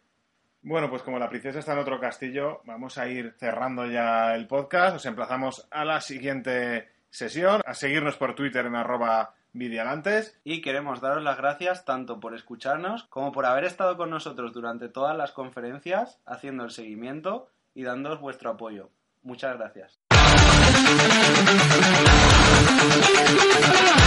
Bueno, pues como la princesa está en otro castillo, vamos a ir cerrando ya el podcast. Os emplazamos a la siguiente sesión, a seguirnos por Twitter en arroba Vidialantes. Y queremos daros las gracias tanto por escucharnos como por haber estado con nosotros durante todas las conferencias, haciendo el seguimiento y dándoos vuestro apoyo. Muchas gracias. Thank you.